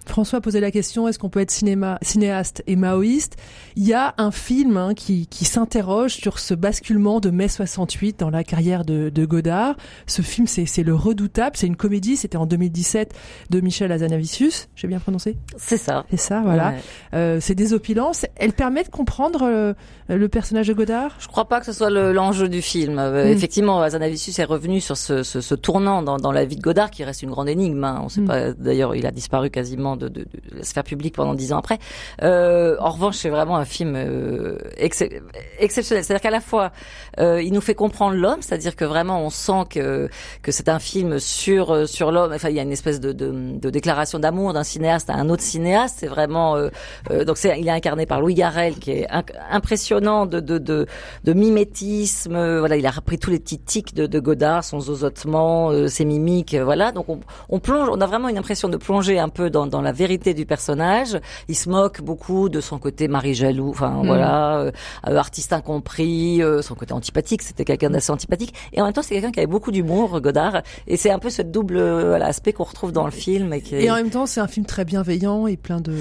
François posait la question est-ce qu'on peut être cinéma, cinéaste et maoïste? Il y a un film hein, qui, qui s'interroge sur ce basculement de mai 68 dans la carrière de, de Godard. Ce film, c'est Le Redoutable, c'est une comédie, c'était en 2017 de Michel Azanavicius, j'ai bien prononcé? C'est ça. C'est ça, voilà. Ouais. Euh, c'est désopilant. Elle permet de comprendre euh, le personnage de Godard? Je crois pas que ce soit le- l'enjeu du film. Euh, Mm. Effectivement, Azanavicius est revenu sur ce, ce, ce tournant dans, dans la vie de Godard, qui reste une grande énigme. hein. On sait Mm. pas. D'ailleurs, il a disparu quasiment de, de, de la sphère publique pendant dix ans après. Euh, en revanche, c'est vraiment un film euh, excep- exceptionnel. C'est-à-dire qu'à la fois, euh, il nous fait comprendre l'homme, c'est-à-dire que vraiment, on sent que que c'est un film sur euh, sur l'homme. Enfin, il y a une espèce de, de, déclaration d'amour d'un cinéaste à un autre cinéaste. C'est vraiment euh, euh, donc c'est il est incarné par Louis Garrel, qui est impressionnant de de de, mimétisme. Voilà, il a repris tous les petits tics de, de Godard, son zozotement, ses mimiques. voilà, donc on, on plonge, on a vraiment une impression de plonger un peu dans, dans la vérité du personnage. Il se moque beaucoup de son côté mari jaloux, enfin Mm. voilà, euh, euh, artiste incompris, euh, son côté antipathique. C'était quelqu'un d'assez antipathique, et en même temps c'est quelqu'un qui avait beaucoup d'humour, Godard. Et c'est un peu ce double voilà, aspect qu'on retrouve dans le film. Et, qui est- Et en même temps, c'est un film très bienveillant et plein de.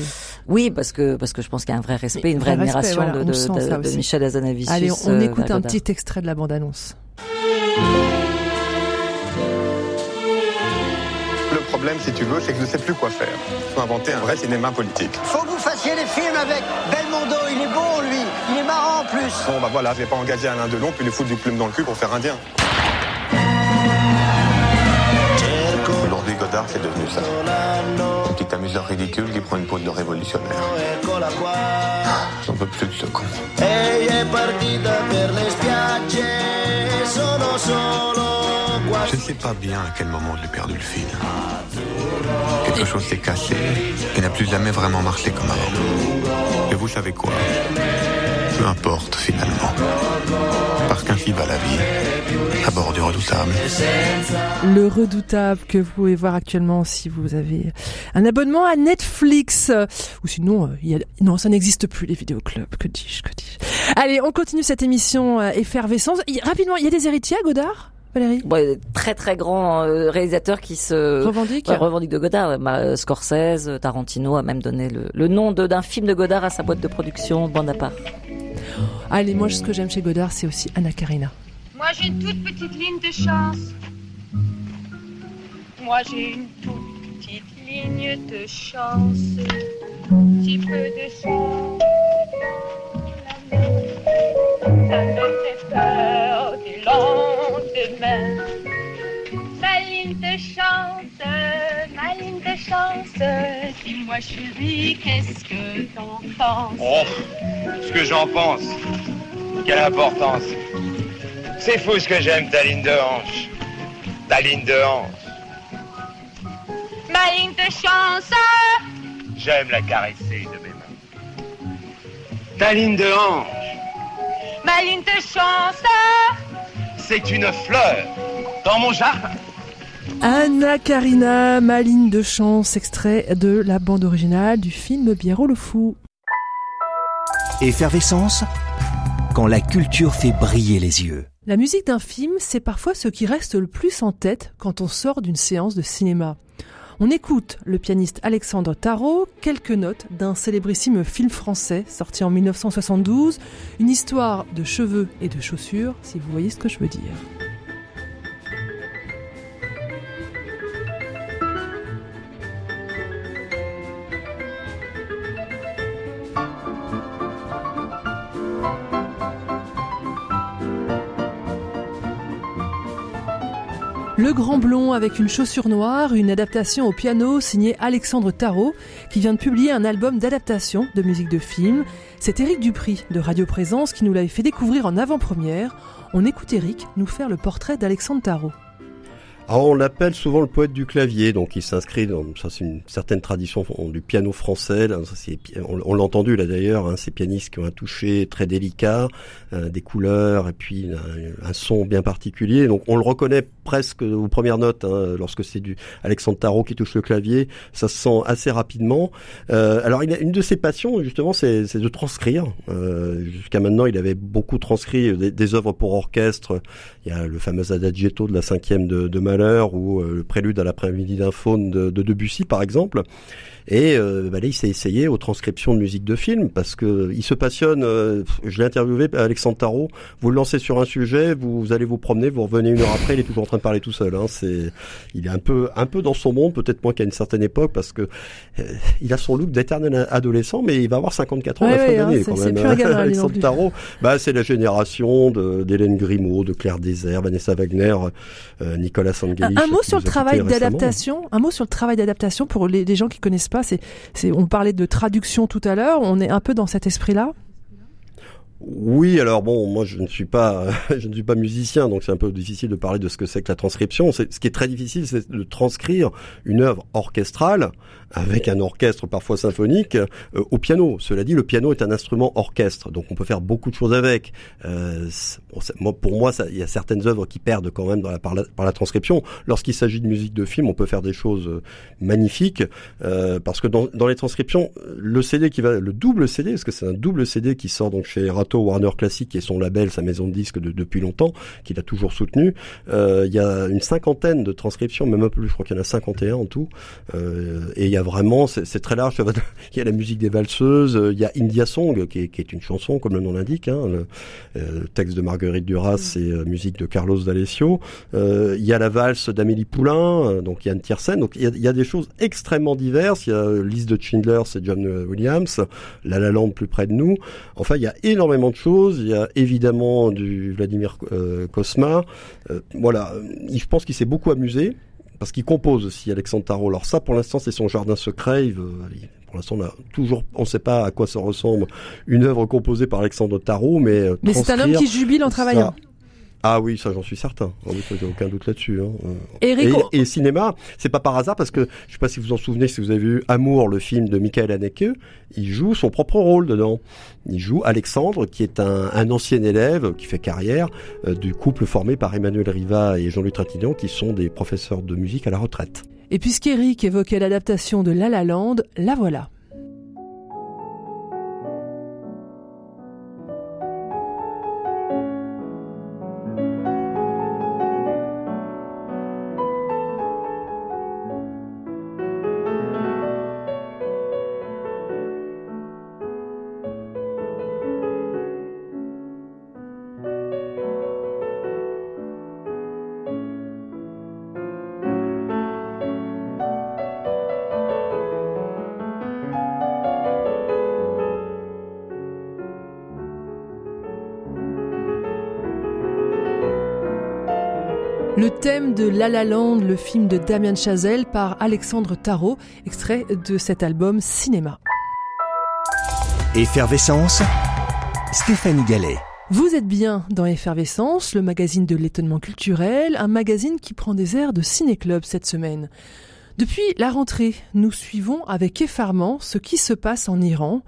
oui, parce que parce que je pense qu'il y a un vrai respect, une vraie respect, admiration voilà, de, de, de-. Michel Hazanavicius. Allez, on, on écoute vers un Godard. petit extrait de la bande-annonce. Le problème, si tu veux, c'est que je ne sais plus quoi faire. Il faut inventer un vrai cinéma politique. Faut que vous fassiez des films avec Belmondo, il est bon lui, il est marrant en plus. Bon, bah voilà, je vais pas engager Alain Delon puis lui foutre du plume dans le cul pour faire indien. Aujourd'hui, Godard, c'est devenu ça. Un petit amuseur ridicule qui prend une pose de révolutionnaire. J'en peux plus de ce con. Je ne sais pas bien à quel moment j'ai perdu le fil. Quelque chose s'est cassé et n'a plus jamais vraiment marché comme avant. Et vous savez quoi? Peu importe finalement. Parce qu'ainsi va la vie, à bord du redoutable. Le redoutable que vous pouvez voir actuellement si vous avez un abonnement à Netflix. Ou sinon, euh, il y a... non, ça n'existe plus, les vidéoclubs. Que dis-je, que dis-je. Allez, on continue cette émission euh, effervescence. Rapidement, il y a des héritiers à Godard? Valérie très très grand euh, réalisateur qui se Revendique Ouais, revendique de Godard. Ma- euh, Scorsese, euh, Tarantino a même donné le, le nom d'un film de Godard à sa boîte de production, Bande à part. Allez, moi, ce que j'aime chez Godard, c'est aussi Anna Karina. Moi j'ai une toute petite ligne de chance. Moi j'ai une toute petite ligne de chance. Petit peu de chance. Ça me fait peur lendemain. Ma ligne de chance, ma ligne de chance. Dis-moi chérie, qu'est-ce que t'en penses? Oh, ce que j'en pense. Quelle importance. C'est fou ce que j'aime ta ligne de hanche. Ta ligne de hanche. Ma ligne de chance. J'aime la caresser de mes mains. Ta ligne de hanche, Ma ligne de chance. C'est une fleur dans mon jardin. Anna Karina, Maline de Chance, extrait de la bande originale du film Biérot le Fou. Effervescence quand la culture fait briller les yeux. La musique d'un film, c'est parfois ce qui reste le plus en tête quand on sort d'une séance de cinéma. On écoute le pianiste Alexandre Tarot, quelques notes d'un célébrissime film français sorti en 1972, une histoire de cheveux et de chaussures, si vous voyez ce que je veux dire. Le Grand Blond avec une chaussure noire, une adaptation au piano signée Alexandre Tarot, qui vient de publier un album d'adaptation de musique de film. C'est Éric Dupri de Radio Présence qui nous l'avait fait découvrir en avant-première. On écoute Éric nous faire le portrait d'Alexandre Tarot. Alors, on l'appelle souvent le poète du clavier, donc il s'inscrit dans ça c'est une certaine tradition du piano français. On, l'a entendu là d'ailleurs, hein, ces pianistes qui ont un toucher très délicat, euh, des couleurs et puis un, son bien particulier. Donc on le reconnaît presque aux premières notes hein, lorsque c'est du Alexandre Tarot qui touche le clavier, ça se sent assez rapidement. Euh, alors il a une de ses passions justement, c'est c'est de transcrire. Euh, Jusqu'à maintenant, il avait beaucoup transcrit des, des œuvres pour orchestre. Il y a le fameux Adagietto de la cinquième de, de Mahler ou euh, le prélude à l'après-midi d'un faune de Debussy par exemple. Et euh, bah là, il s'est essayé aux transcriptions de musique de film parce que il se passionne. euh, je l'ai interviewé, Alexandre Tarot. Vous le lancez sur un sujet, vous, vous allez vous promener, vous revenez une heure après, il est toujours en train de parler tout seul. Hein. C'est, il est un peu, un peu dans son monde, peut-être moins qu'à une certaine époque parce que euh, il a son look d'éternel adolescent, mais il va avoir 54 ans à la fin ouais, hein, d'année c'est- quand même. plus non Alexandre. Tarot, bah c'est la génération d'Hélène Grimaud, de Claire Désert, Vanessa Wagner, euh, Nicolas Un, Sangelis. un mot sur le travail d'adaptation. Un mot sur le travail d'adaptation pour les, les gens qui connaissent pas. On parlait de traduction tout à l'heure. On est un peu dans cet esprit-là? Oui, alors bon, moi je ne suis pas, je ne suis pas musicien, donc c'est un peu difficile de parler de ce que c'est que la transcription. C'est- Ce qui est très difficile, c'est de transcrire une œuvre orchestrale avec un orchestre parfois symphonique euh, au piano. Cela dit, le piano est un instrument orchestre, donc on peut faire beaucoup de choses avec. Euh, bon, pour moi, il y a certaines œuvres qui perdent quand même dans la, par, la, par la transcription. Lorsqu'il s'agit de musique de film, on peut faire des choses euh, magnifiques euh, parce que dans, dans les transcriptions, le CD qui va, le double CD, parce que c'est un double CD qui sort donc chez Rato Warner Classic, qui est son label, sa maison de disques de- depuis longtemps, qu'il a toujours soutenu. Euh, Il y a une cinquantaine de transcriptions, même un peu plus, je crois qu'il y en a 51 en tout. Euh, et il y a vraiment, c'est c'est très large. Il y a la musique des valseuses, euh, il y a India Song, qui est, qui est une chanson, comme le nom l'indique, hein, le, euh, le texte de Marguerite Duras et euh, musique de Carlos D'Alessio. Il y a la valse d'Amélie Poulain, donc Yann Tiersen. Donc il y, a, il y a des choses extrêmement diverses. Il y a Lise de Schindler, c'est John Williams. La La Land plus près de nous. Enfin, il y a énormément de choses. Il y a évidemment du Vladimir Kosma. Euh, voilà, je pense qu'il s'est beaucoup amusé parce qu'il compose aussi Alexandre Tarot. Alors ça, pour l'instant, c'est son jardin secret. Il veut- il- pour l'instant, on a toujours, on ne sait pas à quoi ça ressemble une œuvre composée par Alexandre Tarot, mais euh, Mais c'est un homme qui jubile en travaillant. Ah oui, ça j'en suis certain. Ah oui, ça, j'ai aucun doute là-dessus. Hein. Euh, et, et cinéma, c'est pas par hasard parce que je sais pas si vous en souvenez, si vous avez vu Amour, le film de Michael Haneke, il joue son propre rôle dedans. Il joue Alexandre, qui est un, un ancien élève qui fait carrière euh, du couple formé par Emmanuel Riva et Jean-Luc Trintignant, qui sont des professeurs de musique à la retraite. Et puisqu'Eric évoquait l'adaptation de La La Land, la voilà. Le thème de La La Land, le film de Damien Chazelle par Alexandre Tarot, extrait de cet album Cinéma. Effervescence, Stéphanie Gallet. Vous êtes bien dans Effervescence, le magazine de l'étonnement culturel, un magazine qui prend des airs de ciné-club cette semaine. Depuis la rentrée, nous suivons avec effarement ce qui se passe en Iran.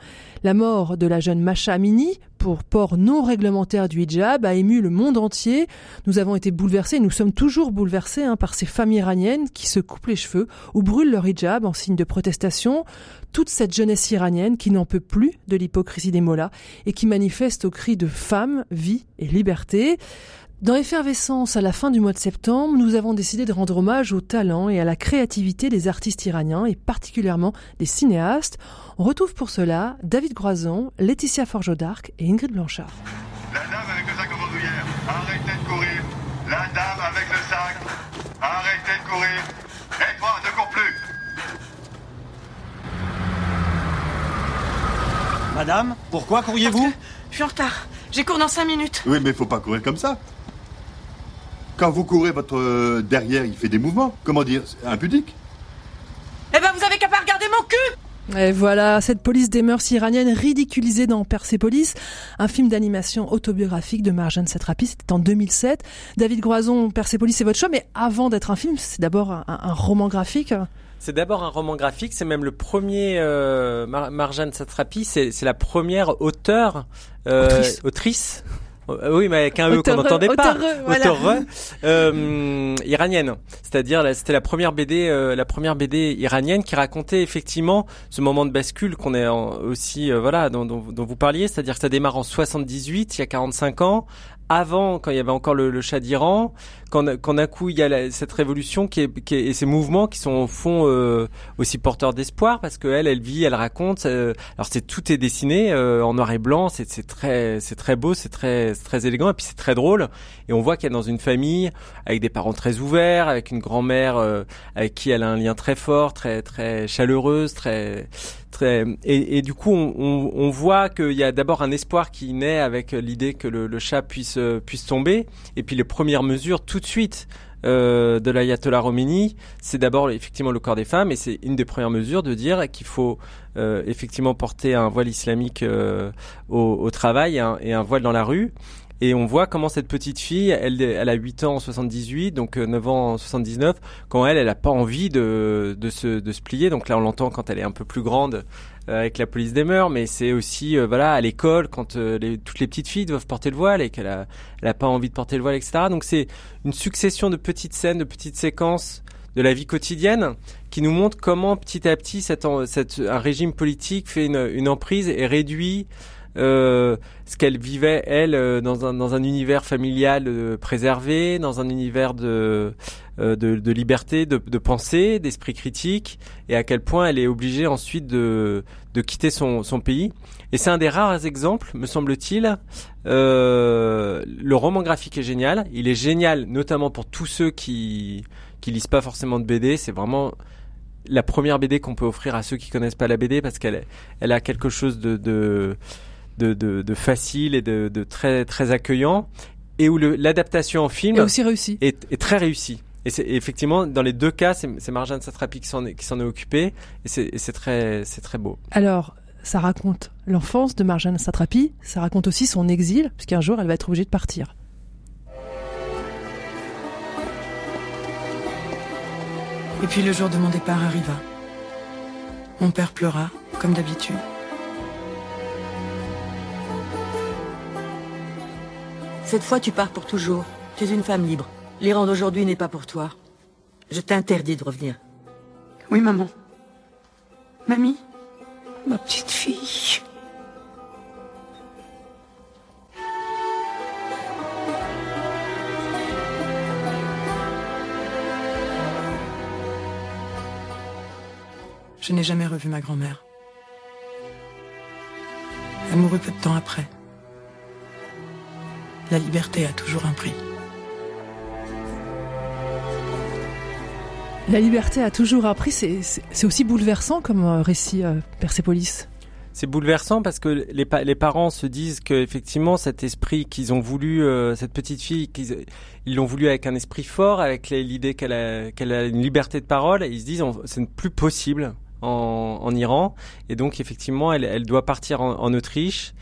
La mort de la jeune Masha Amini, pour port non réglementaire du hijab a ému le monde entier. Nous avons été bouleversés, nous sommes toujours bouleversés hein, par ces femmes iraniennes qui se coupent les cheveux ou brûlent leur hijab en signe de protestation. Toute cette jeunesse iranienne qui n'en peut plus de l'hypocrisie des mollahs et qui manifeste au cri de femme, vie et liberté. Dans Effervescence, à la fin du mois de septembre, nous avons décidé de rendre hommage au talent et à la créativité des artistes iraniens et particulièrement des cinéastes. On retrouve pour cela David Groison, Laetitia Forgeau d'Arc et Ingrid Blanchard. La dame avec le sac en bandoulière, arrêtez de courir. La dame avec le sac, arrêtez de courir. Et toi, ne cours plus. Madame, pourquoi courriez-vous Je suis en retard. J'ai cours dans 5 minutes. Oui, mais faut pas courir comme ça. Quand vous courez, votre euh, derrière, il fait des mouvements. Comment dire impudique. Eh ben, vous avez qu'à pas regarder mon cul Et voilà, cette police des mœurs iraniennes ridiculisée dans Persepolis, un film d'animation autobiographique de Marjane Satrapi, c'était en 2007. David Groison, Persepolis, c'est votre choix, mais avant d'être un film, c'est d'abord un, un roman graphique. C'est d'abord un roman graphique, c'est même le premier euh, Mar Marjane Satrapi, c'est la première auteure, euh, autrice. autrice oui, mais avec un E qu'on n'entendait pas. Auteureux, voilà. euh, iranienne. C'est-à-dire, c'était la première BD, euh, la première BD iranienne qui racontait effectivement ce moment de bascule qu'on est en, aussi, euh, voilà, dont, dont, dont, vous parliez. C'est-à-dire que ça démarre en 78, il y a 45 ans, avant, quand il y avait encore le, le Shah d'Iran, quand, quand d'un coup il y a la, cette révolution qui est, qui est, et ces mouvements qui sont au fond euh, aussi porteurs d'espoir parce que elle, elle vit, elle raconte. Euh, alors c'est tout est dessiné euh, en noir et blanc, c'est très c'est très beau, c'est très très élégant et puis c'est très drôle. Et on voit qu'elle est dans une famille avec des parents très ouverts, avec une grand-mère euh, avec qui elle a un lien très fort, très très chaleureuse, très très et, et du coup on, on, voit qu'il y a d'abord un espoir qui naît avec l'idée que le, le chat puisse puisse tomber et puis les premières mesures de suite euh, de l'ayatollah Khomeini, c'est d'abord effectivement le corps des femmes et c'est une des premières mesures de dire qu'il faut euh, effectivement porter un voile islamique euh, au, travail et un, voile dans la rue. Et on voit comment cette petite fille, elle, a 8 ans en 78, donc 9 ans en 79, quand elle, elle a pas envie de, se, de se plier. Donc là, on l'entend quand elle est un peu plus grande avec la police des mœurs, mais c'est aussi euh, voilà à l'école quand euh, les, toutes les petites filles doivent porter le voile et qu'elle a, elle a pas envie de porter le voile, etc. Donc c'est une succession de petites scènes, de petites séquences de la vie quotidienne qui nous montre comment petit à petit cette, un régime politique fait une, une emprise et réduit euh, ce qu'elle vivait elle euh, dans un dans un univers familial euh, préservé, dans un univers de de, de liberté, de, de pensée, d'esprit critique, et à quel point elle est obligée ensuite de de quitter son son pays. Et c'est un des rares exemples, me semble-t-il. Euh, le roman graphique est génial. Il est génial, notamment pour tous ceux qui qui lisent pas forcément de BD. C'est vraiment la première BD qu'on peut offrir à ceux qui connaissent pas la BD parce qu'elle elle a quelque chose de, de de, de, de, facile et de, de, très très accueillant et où l'adaptation en film est aussi réussie est, est très réussie et c'est effectivement dans les deux cas c'est Marjane Satrapi qui s'en est, qui s'en est occupé et c'est très c'est très beau. Alors ça raconte l'enfance de Marjane Satrapi. Ça raconte aussi son exil puisqu'un jour elle va être obligée de partir. Et puis le jour de mon départ arriva. Mon père pleura comme d'habitude. Cette fois, tu pars pour toujours. Tu es une femme libre. L'Iran d'aujourd'hui n'est pas pour toi. Je t'interdis de revenir. Oui, maman. Mamie Ma petite fille. Je n'ai jamais revu ma grand-mère. Elle mourut peu de temps après. La liberté a toujours un prix. La liberté a toujours un prix, c'est aussi bouleversant comme récit euh, Persépolis. C'est bouleversant parce que les, pa les parents se disent que effectivement cet esprit qu'ils ont voulu, euh, cette petite fille, qu'ils ils l'ont voulu avec un esprit fort, avec l'idée qu'elle a, a une liberté de parole, ils se disent c'est plus possible en, Iran, et donc effectivement elle, doit partir en Autriche.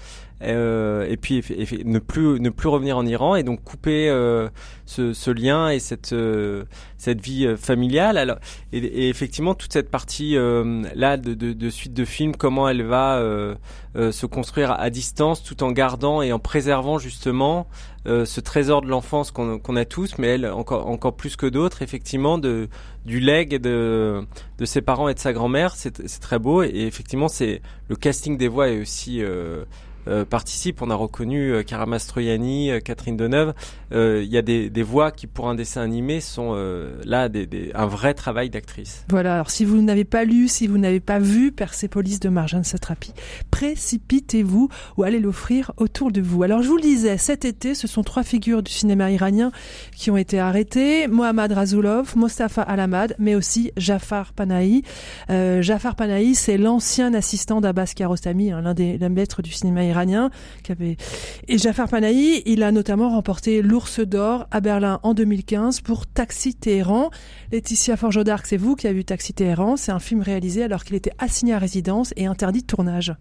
Euh, et puis ne plus ne plus revenir en Iran et donc couper euh, ce, ce lien et cette euh, cette vie euh, familiale. Alors et, et effectivement toute cette partie euh, là de, de, de suite de films, comment elle va euh, se construire à distance tout en gardant et en préservant justement ce trésor de l'enfance qu'on qu'on a tous, mais elle encore encore plus que d'autres, effectivement, de du leg de de ses parents et de sa grand-mère, c'est très beau et effectivement c'est le casting des voix est aussi euh, euh, participe. On a reconnu euh, Cara Mastroianni, euh, Catherine Deneuve. Il y a des, des voix qui, pour un dessin animé, sont là des, un vrai travail d'actrice. Voilà, alors si vous n'avez pas lu, si vous n'avez pas vu Persepolis de Marjane Satrapi, précipitez-vous ou allez l'offrir autour de vous. Alors je vous le disais, cet été, ce sont trois figures du cinéma iranien qui ont été arrêtées, Mohammad Razoulov, Mostafa Alamad, mais aussi Jafar Panahi. Jafar Panahi, c'est l'ancien assistant d'Abbas Kiarostami, hein, l'un des maîtres du cinéma iranien. Et Jafar Panahi, il a notamment remporté l'Ours d'Or à Berlin en 2015 pour Taxi Téhéran. Laetitia Forgeau d'Arc, c'est vous qui avez vu Taxi Téhéran. C'est un film réalisé alors qu'il était assigné à résidence et interdit de tournage.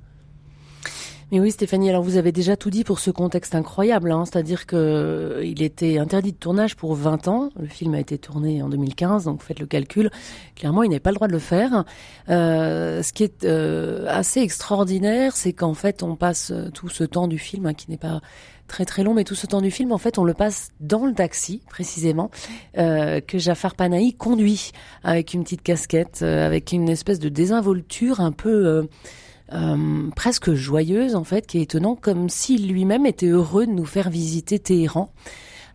Mais oui, Stéphanie, alors vous avez déjà tout dit pour ce contexte incroyable, hein, c'est-à-dire que euh, il était interdit de tournage pour 20 ans. Le film a été tourné en 2015, donc faites le calcul. Clairement, il n'avait pas le droit de le faire. Euh, ce qui est euh, assez extraordinaire, c'est qu'en fait, on passe tout ce temps du film, hein, qui n'est pas très très long, mais tout ce temps du film, en fait, on le passe dans le taxi, précisément, euh, que Jafar Panahi conduit avec une petite casquette, avec une espèce de désinvolture un peu euh, presque joyeuse, en fait, qui est étonnant, comme s'il lui-même était heureux de nous faire visiter Téhéran.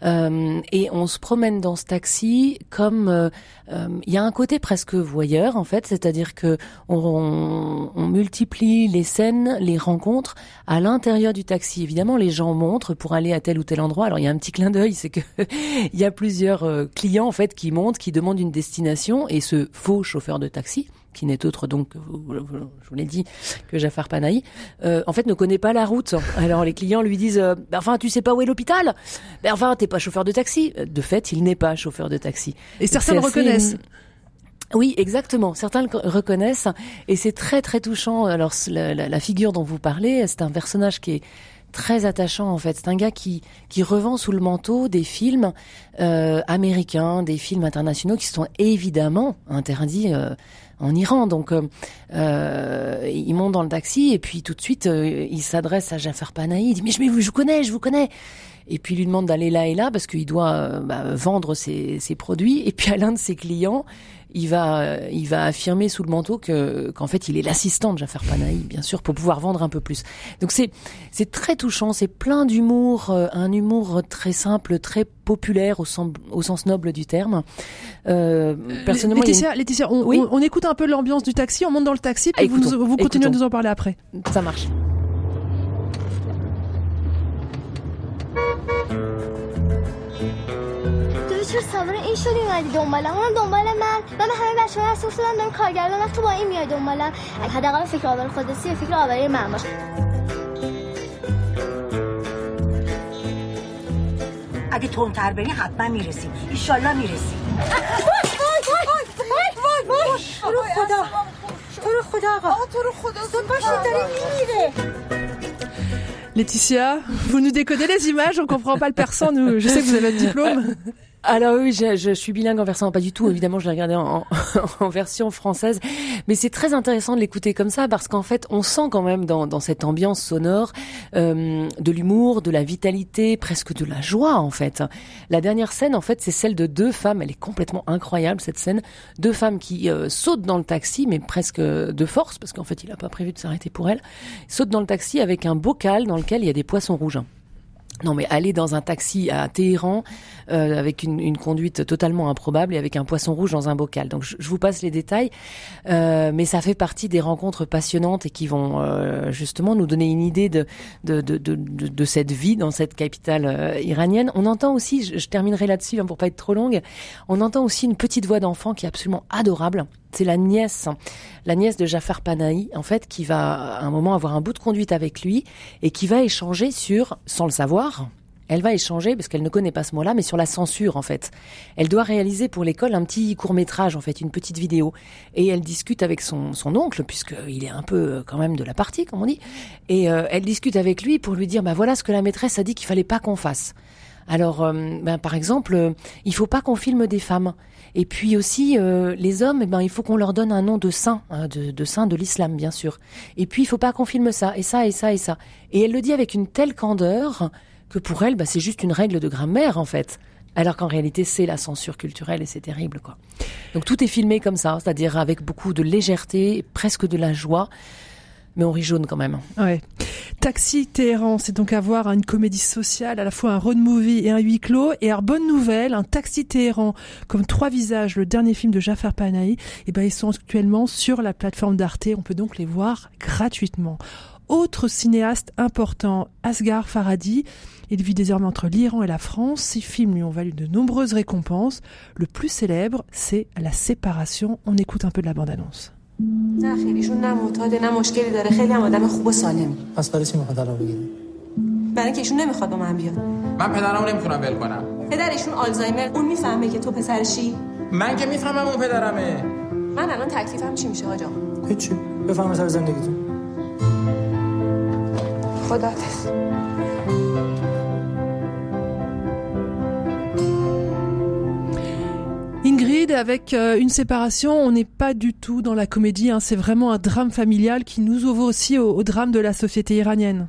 Euh, et on se promène dans ce taxi comme euh, euh, il y a un côté presque voyeur en fait, c'est-à-dire que on, on- on multiplie les scènes, les rencontres à l'intérieur du taxi. Évidemment, les gens montrent pour aller à tel ou tel endroit. Alors il y a un petit clin d'œil, c'est que il y a plusieurs euh, clients en fait qui montent, qui demandent une destination et ce faux chauffeur de taxi qui n'est autre donc, je vous l'ai dit, que Jafar Panahi, euh, en fait ne connaît pas la route. Alors les clients lui disent, euh, Ben, enfin tu sais pas où est l'hôpital? Ben, Enfin t'es pas chauffeur de taxi. De fait, il n'est pas chauffeur de taxi. Et certains le reconnaissent. oui, exactement. Certains le co- reconnaissent et c'est très très touchant. Alors la, la- la figure dont vous parlez, c'est un personnage qui est très attachant en fait. C'est un gars qui qui revend sous le manteau des films euh, américains, des films internationaux qui sont évidemment interdits. euh, en Iran, donc euh, euh, il monte dans le taxi et puis tout de suite euh, il s'adresse à Jafar Panahi, il dit mais je, vous- je vous connais, je vous connais. Et puis il lui demande d'aller là et là parce qu'il doit euh, bah, vendre ses, ses produits. Et puis à l'un de ses clients, il va, euh, il va affirmer sous le manteau que qu'en fait il est l'assistant de Jafar Panahi, bien sûr, pour pouvoir vendre un peu plus. Donc c'est c'est très touchant, c'est plein d'humour, euh, un humour très simple, très populaire au sens, au sens noble du terme. Euh, personnellement, a une- Laetitia, on, Oui. on- on écoute un peu l'ambiance du taxi, on monte dans le taxi, puis vous, Écoutons, nous- vous continuez à nous en parler après. Ça marche. چرا سوار این شدی اومدی دنبالم اون دنبال من. من به همه بچه‌ها هست افتادم دارم کارگردان وقت تو با این میای دنبالم حداقل فکر آور خودسی فکر آوری من باش. اگه تندتر بری حتما می‌رسیم ایشالله می‌رسیم تو رو خدا تو رو خدا آقا تو رو خدا زود باشید داره میمیره Laetitia, vous nous décodez les images, on comprend pas le persan, nous. Je sais que vous avez le diplôme. Alors oui, je, je suis bilingue en version, pas du tout. Évidemment, je l'ai regardé en, en, version française, mais c'est très intéressant de l'écouter comme ça parce qu'en fait, on sent quand même dans, dans cette ambiance sonore euh, de l'humour, de la vitalité, presque de la joie en fait. La dernière scène, en fait, c'est celle de deux femmes. Elle est complètement incroyable cette scène. Deux femmes qui euh, sautent dans le taxi, mais presque de force parce qu'en fait, il a pas prévu de s'arrêter pour elles. Sautent dans le taxi avec un bocal dans lequel il y a des poissons rouges. Non, mais aller dans un taxi à Téhéran euh, avec une, une conduite totalement improbable et avec un poisson rouge dans un bocal. Donc, je, je vous passe les détails, euh, mais ça fait partie des rencontres passionnantes et qui vont euh, justement nous donner une idée de de, de, de, de, cette vie dans cette capitale euh, iranienne. On entend aussi, je, je terminerai là-dessus hein, pour pas être trop longue, on entend aussi une petite voix d'enfant qui est absolument adorable. C'est la nièce, la nièce de Jafar Panahi, en fait, qui va à un moment avoir un bout de conduite avec lui et qui va échanger sur, sans le savoir, Elle va échanger, parce qu'elle ne connaît pas ce mot-là, mais sur la censure en fait. Elle doit réaliser pour l'école un petit court métrage en fait, une petite vidéo. Et elle discute avec son, oncle, puisqu'il est un peu euh, quand même de la partie, comme on dit. Et euh, elle discute avec lui pour lui dire, bah voilà ce que la maîtresse a dit qu'il fallait pas qu'on fasse. Alors, euh, ben, par exemple, euh, il faut pas qu'on filme des femmes. Et puis aussi, euh, les hommes, eh ben, il faut qu'on leur donne un nom de saint, hein, de, de saint de l'islam, bien sûr. Et puis, il faut pas qu'on filme ça, et ça, et ça, et ça. Et elle le dit avec une telle candeur que pour elle, bah, c'est juste une règle de grammaire, en fait. Alors qu'en réalité, c'est la censure culturelle et c'est terrible, quoi. Donc tout est filmé comme ça, c'est-à-dire avec beaucoup de légèreté, presque de la joie, mais on rit jaune quand même. Ouais. Taxi Téhéran, c'est donc à voir une comédie sociale, à la fois un road movie et un huis clos. Et alors, bonne nouvelle, un Taxi Téhéran, comme Trois Visages, le dernier film de Jafar Panahi, et ben, ils sont actuellement sur la plateforme d'Arte. On peut donc les voir gratuitement. Autre cinéaste important, Asghar Farhadi. Il vit désormais entre l'Iran et la France. Ses films lui ont valu de nombreuses récompenses. Le plus célèbre, c'est La Séparation. On écoute un peu de la bande-annonce. نه خیلی ایشون نه معتاده نه مشکلی داره. خیلی هم آدم خوب و سالمی. پس برای چی می‌خواد طلاق بگیره؟ برای اینکه ایشون نمی‌خواد با من بیاد. من پدرمو نمی‌تونم ول کنم. پدر ایشون آلزایمر اون می‌فهمه که تو پسرشی من که می‌فهمم اون پدرمه. من الان تکلیفم چی میشه آقا هیچی. بفهم سر زندگیتون. خداحافظ. Ingrid, avec euh, une séparation, on n'est pas du tout dans la comédie. hein. C'est vraiment un drame familial qui nous ouvre aussi au, au drame de la société iranienne.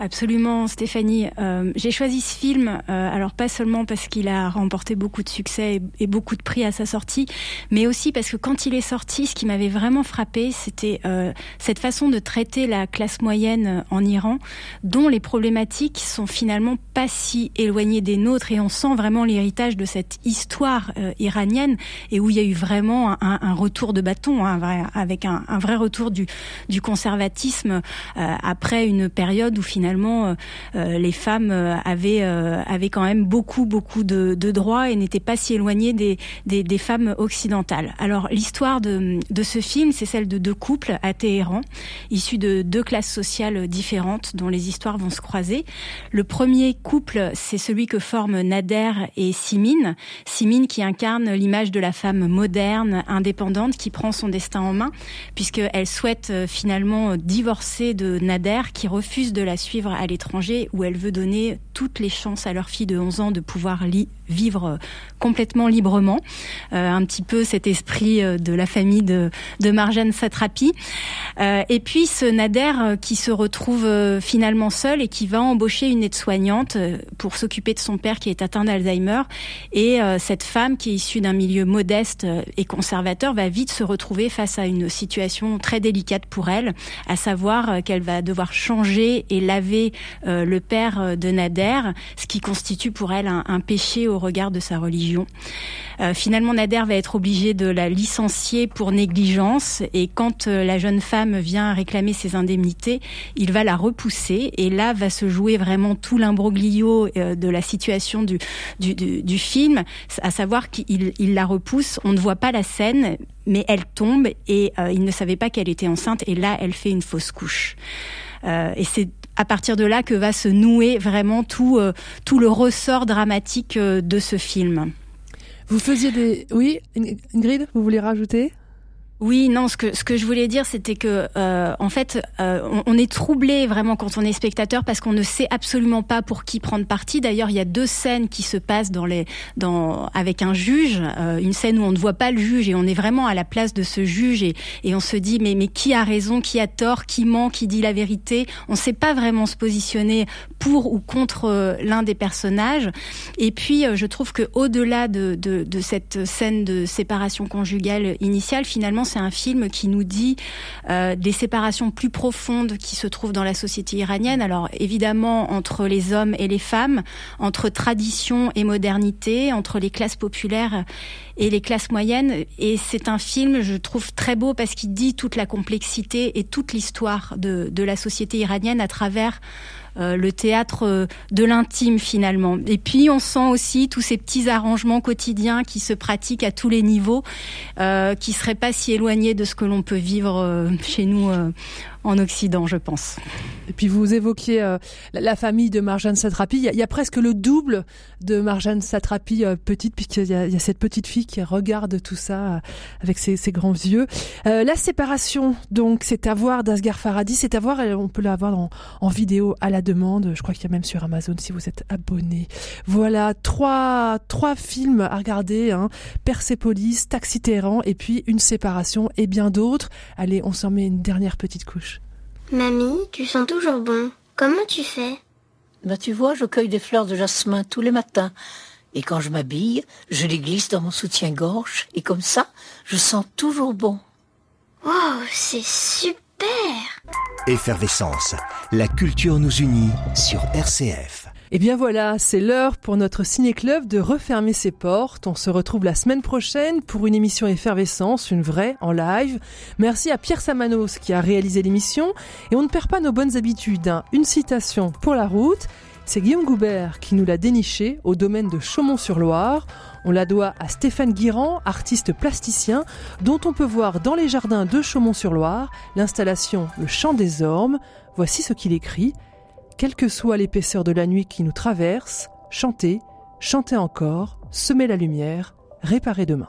Absolument, Stéphanie. Euh, J'ai choisi ce film, euh, alors pas seulement parce qu'il a remporté beaucoup de succès et, beaucoup de prix à sa sortie, mais aussi parce que quand il est sorti, ce qui m'avait vraiment frappé, c'était euh, cette façon de traiter la classe moyenne en Iran, dont les problématiques sont finalement pas si éloignées des nôtres, et on sent vraiment l'héritage de cette histoire euh, iranienne, et où il y a eu vraiment un, retour de bâton, hein, avec un, un vrai retour du, du conservatisme euh, après une période où finalement euh, euh, les femmes euh, avaient avaient quand même beaucoup beaucoup de, de droits et n'étaient pas si éloignées des, des, femmes occidentales. Alors l'histoire de, de ce film, c'est celle de deux couples à Téhéran, issus de deux classes sociales différentes dont les histoires vont se croiser. Le premier couple, c'est celui que forment Nader et Simine. Simine qui incarne l'image de la femme moderne, indépendante, qui prend son destin en main, puisqu'elle souhaite finalement divorcer de Nader, qui refuse de la suivre à l'étranger, où elle veut donner toutes les chances à leur fille de 11 ans de pouvoir vivre euh, complètement librement. Euh, un petit peu cet esprit euh, de la famille de, de Marjane Satrapi. Et puis ce Nader qui se retrouve finalement seul et qui va embaucher une aide-soignante pour s'occuper de son père qui est atteint d'Alzheimer. Et cette femme qui est issue d'un milieu modeste et conservateur va vite se retrouver face à une situation très délicate pour elle, à savoir qu'elle va devoir changer et laver euh, le père euh, de Nader, ce qui constitue pour elle un, péché au regard de sa religion. Euh, finalement, Nader va être obligé de la licencier pour négligence et quand la jeune femme vient réclamer ses indemnités, il va la repousser et là va se jouer vraiment tout l'imbroglio de la situation du, du, film, à savoir qu'il il la repousse, on ne voit pas la scène, mais elle tombe et il ne savait pas qu'elle était enceinte et là elle fait une fausse couche. Et c'est à partir de là que va se nouer vraiment tout, euh, tout le ressort dramatique euh, de ce film. Vous faisiez des... Oui, Ingrid, vous voulez rajouter? Oui, non, ce que ce que je voulais dire, c'était que euh, en fait, euh, on, est troublé vraiment quand on est spectateur parce qu'on ne sait absolument pas pour qui prendre parti. D'ailleurs, il y a deux scènes qui se passent dans les dans avec un juge, euh, une scène où on ne voit pas le juge et on est vraiment à la place de ce juge et et on se dit mais mais qui a raison, qui a tort, qui ment, qui dit la vérité? On ne sait pas vraiment se positionner pour ou contre euh, l'un des personnages. Et puis, euh, je trouve que au-delà de, de de cette scène de séparation conjugale initiale, finalement c'est un film qui nous dit euh, des séparations plus profondes qui se trouvent dans la société iranienne. Alors évidemment entre les hommes et les femmes, entre tradition et modernité, entre les classes populaires et les classes moyennes. Et c'est un film, je trouve, très beau parce qu'il dit toute la complexité et toute l'histoire de, de la société iranienne à travers euh, le théâtre euh, de l'intime finalement. Et puis on sent aussi tous ces petits arrangements quotidiens qui se pratiquent à tous les niveaux, euh, qui seraient pas si éloignés de ce que l'on peut vivre euh, chez nous en Occident, je pense. Et puis vous évoquiez euh, la, famille de Marjane Satrapi. Il y, a, il y a presque le double de Marjane Satrapi euh, petite, puisqu'il y, y a cette petite fille qui regarde tout ça euh, avec ses, ses grands yeux. Euh, la séparation, donc, c'est à voir d'Asghar Farhadi. C'est à voir, on peut la voir en, en vidéo à la demande. Je crois qu'il y a même sur Amazon si vous êtes abonné. Voilà, trois, trois films à regarder. Hein. Persepolis, Taxi Téhéran, et puis Une séparation, et bien d'autres. Allez, on s'en met une dernière petite couche. Mamie, tu sens toujours bon. Comment tu fais? Bah, tu vois, je cueille des fleurs de jasmin tous les matins. Et quand je m'habille, je les glisse dans mon soutien-gorge. Et comme ça, je sens toujours bon. Wow, c'est super Effervescence. La culture nous unit sur RCF. Et bien voilà, c'est l'heure pour notre ciné-club de refermer ses portes. On se retrouve la semaine prochaine pour une émission Effervescence, une vraie, en live. Merci à Pierre Samanos qui a réalisé l'émission. Et on ne perd pas nos bonnes habitudes. hein. Une citation pour la route. C'est Guillaume Goubert qui nous l'a déniché au domaine de Chaumont-sur-Loire. On la doit à Stéphane Guirand, artiste plasticien, dont on peut voir dans les jardins de Chaumont-sur-Loire l'installation Le Chant des Ormes. Voici ce qu'il écrit. Quelle que soit l'épaisseur de la nuit qui nous traverse, chantez, chantez encore, semez la lumière, réparez demain.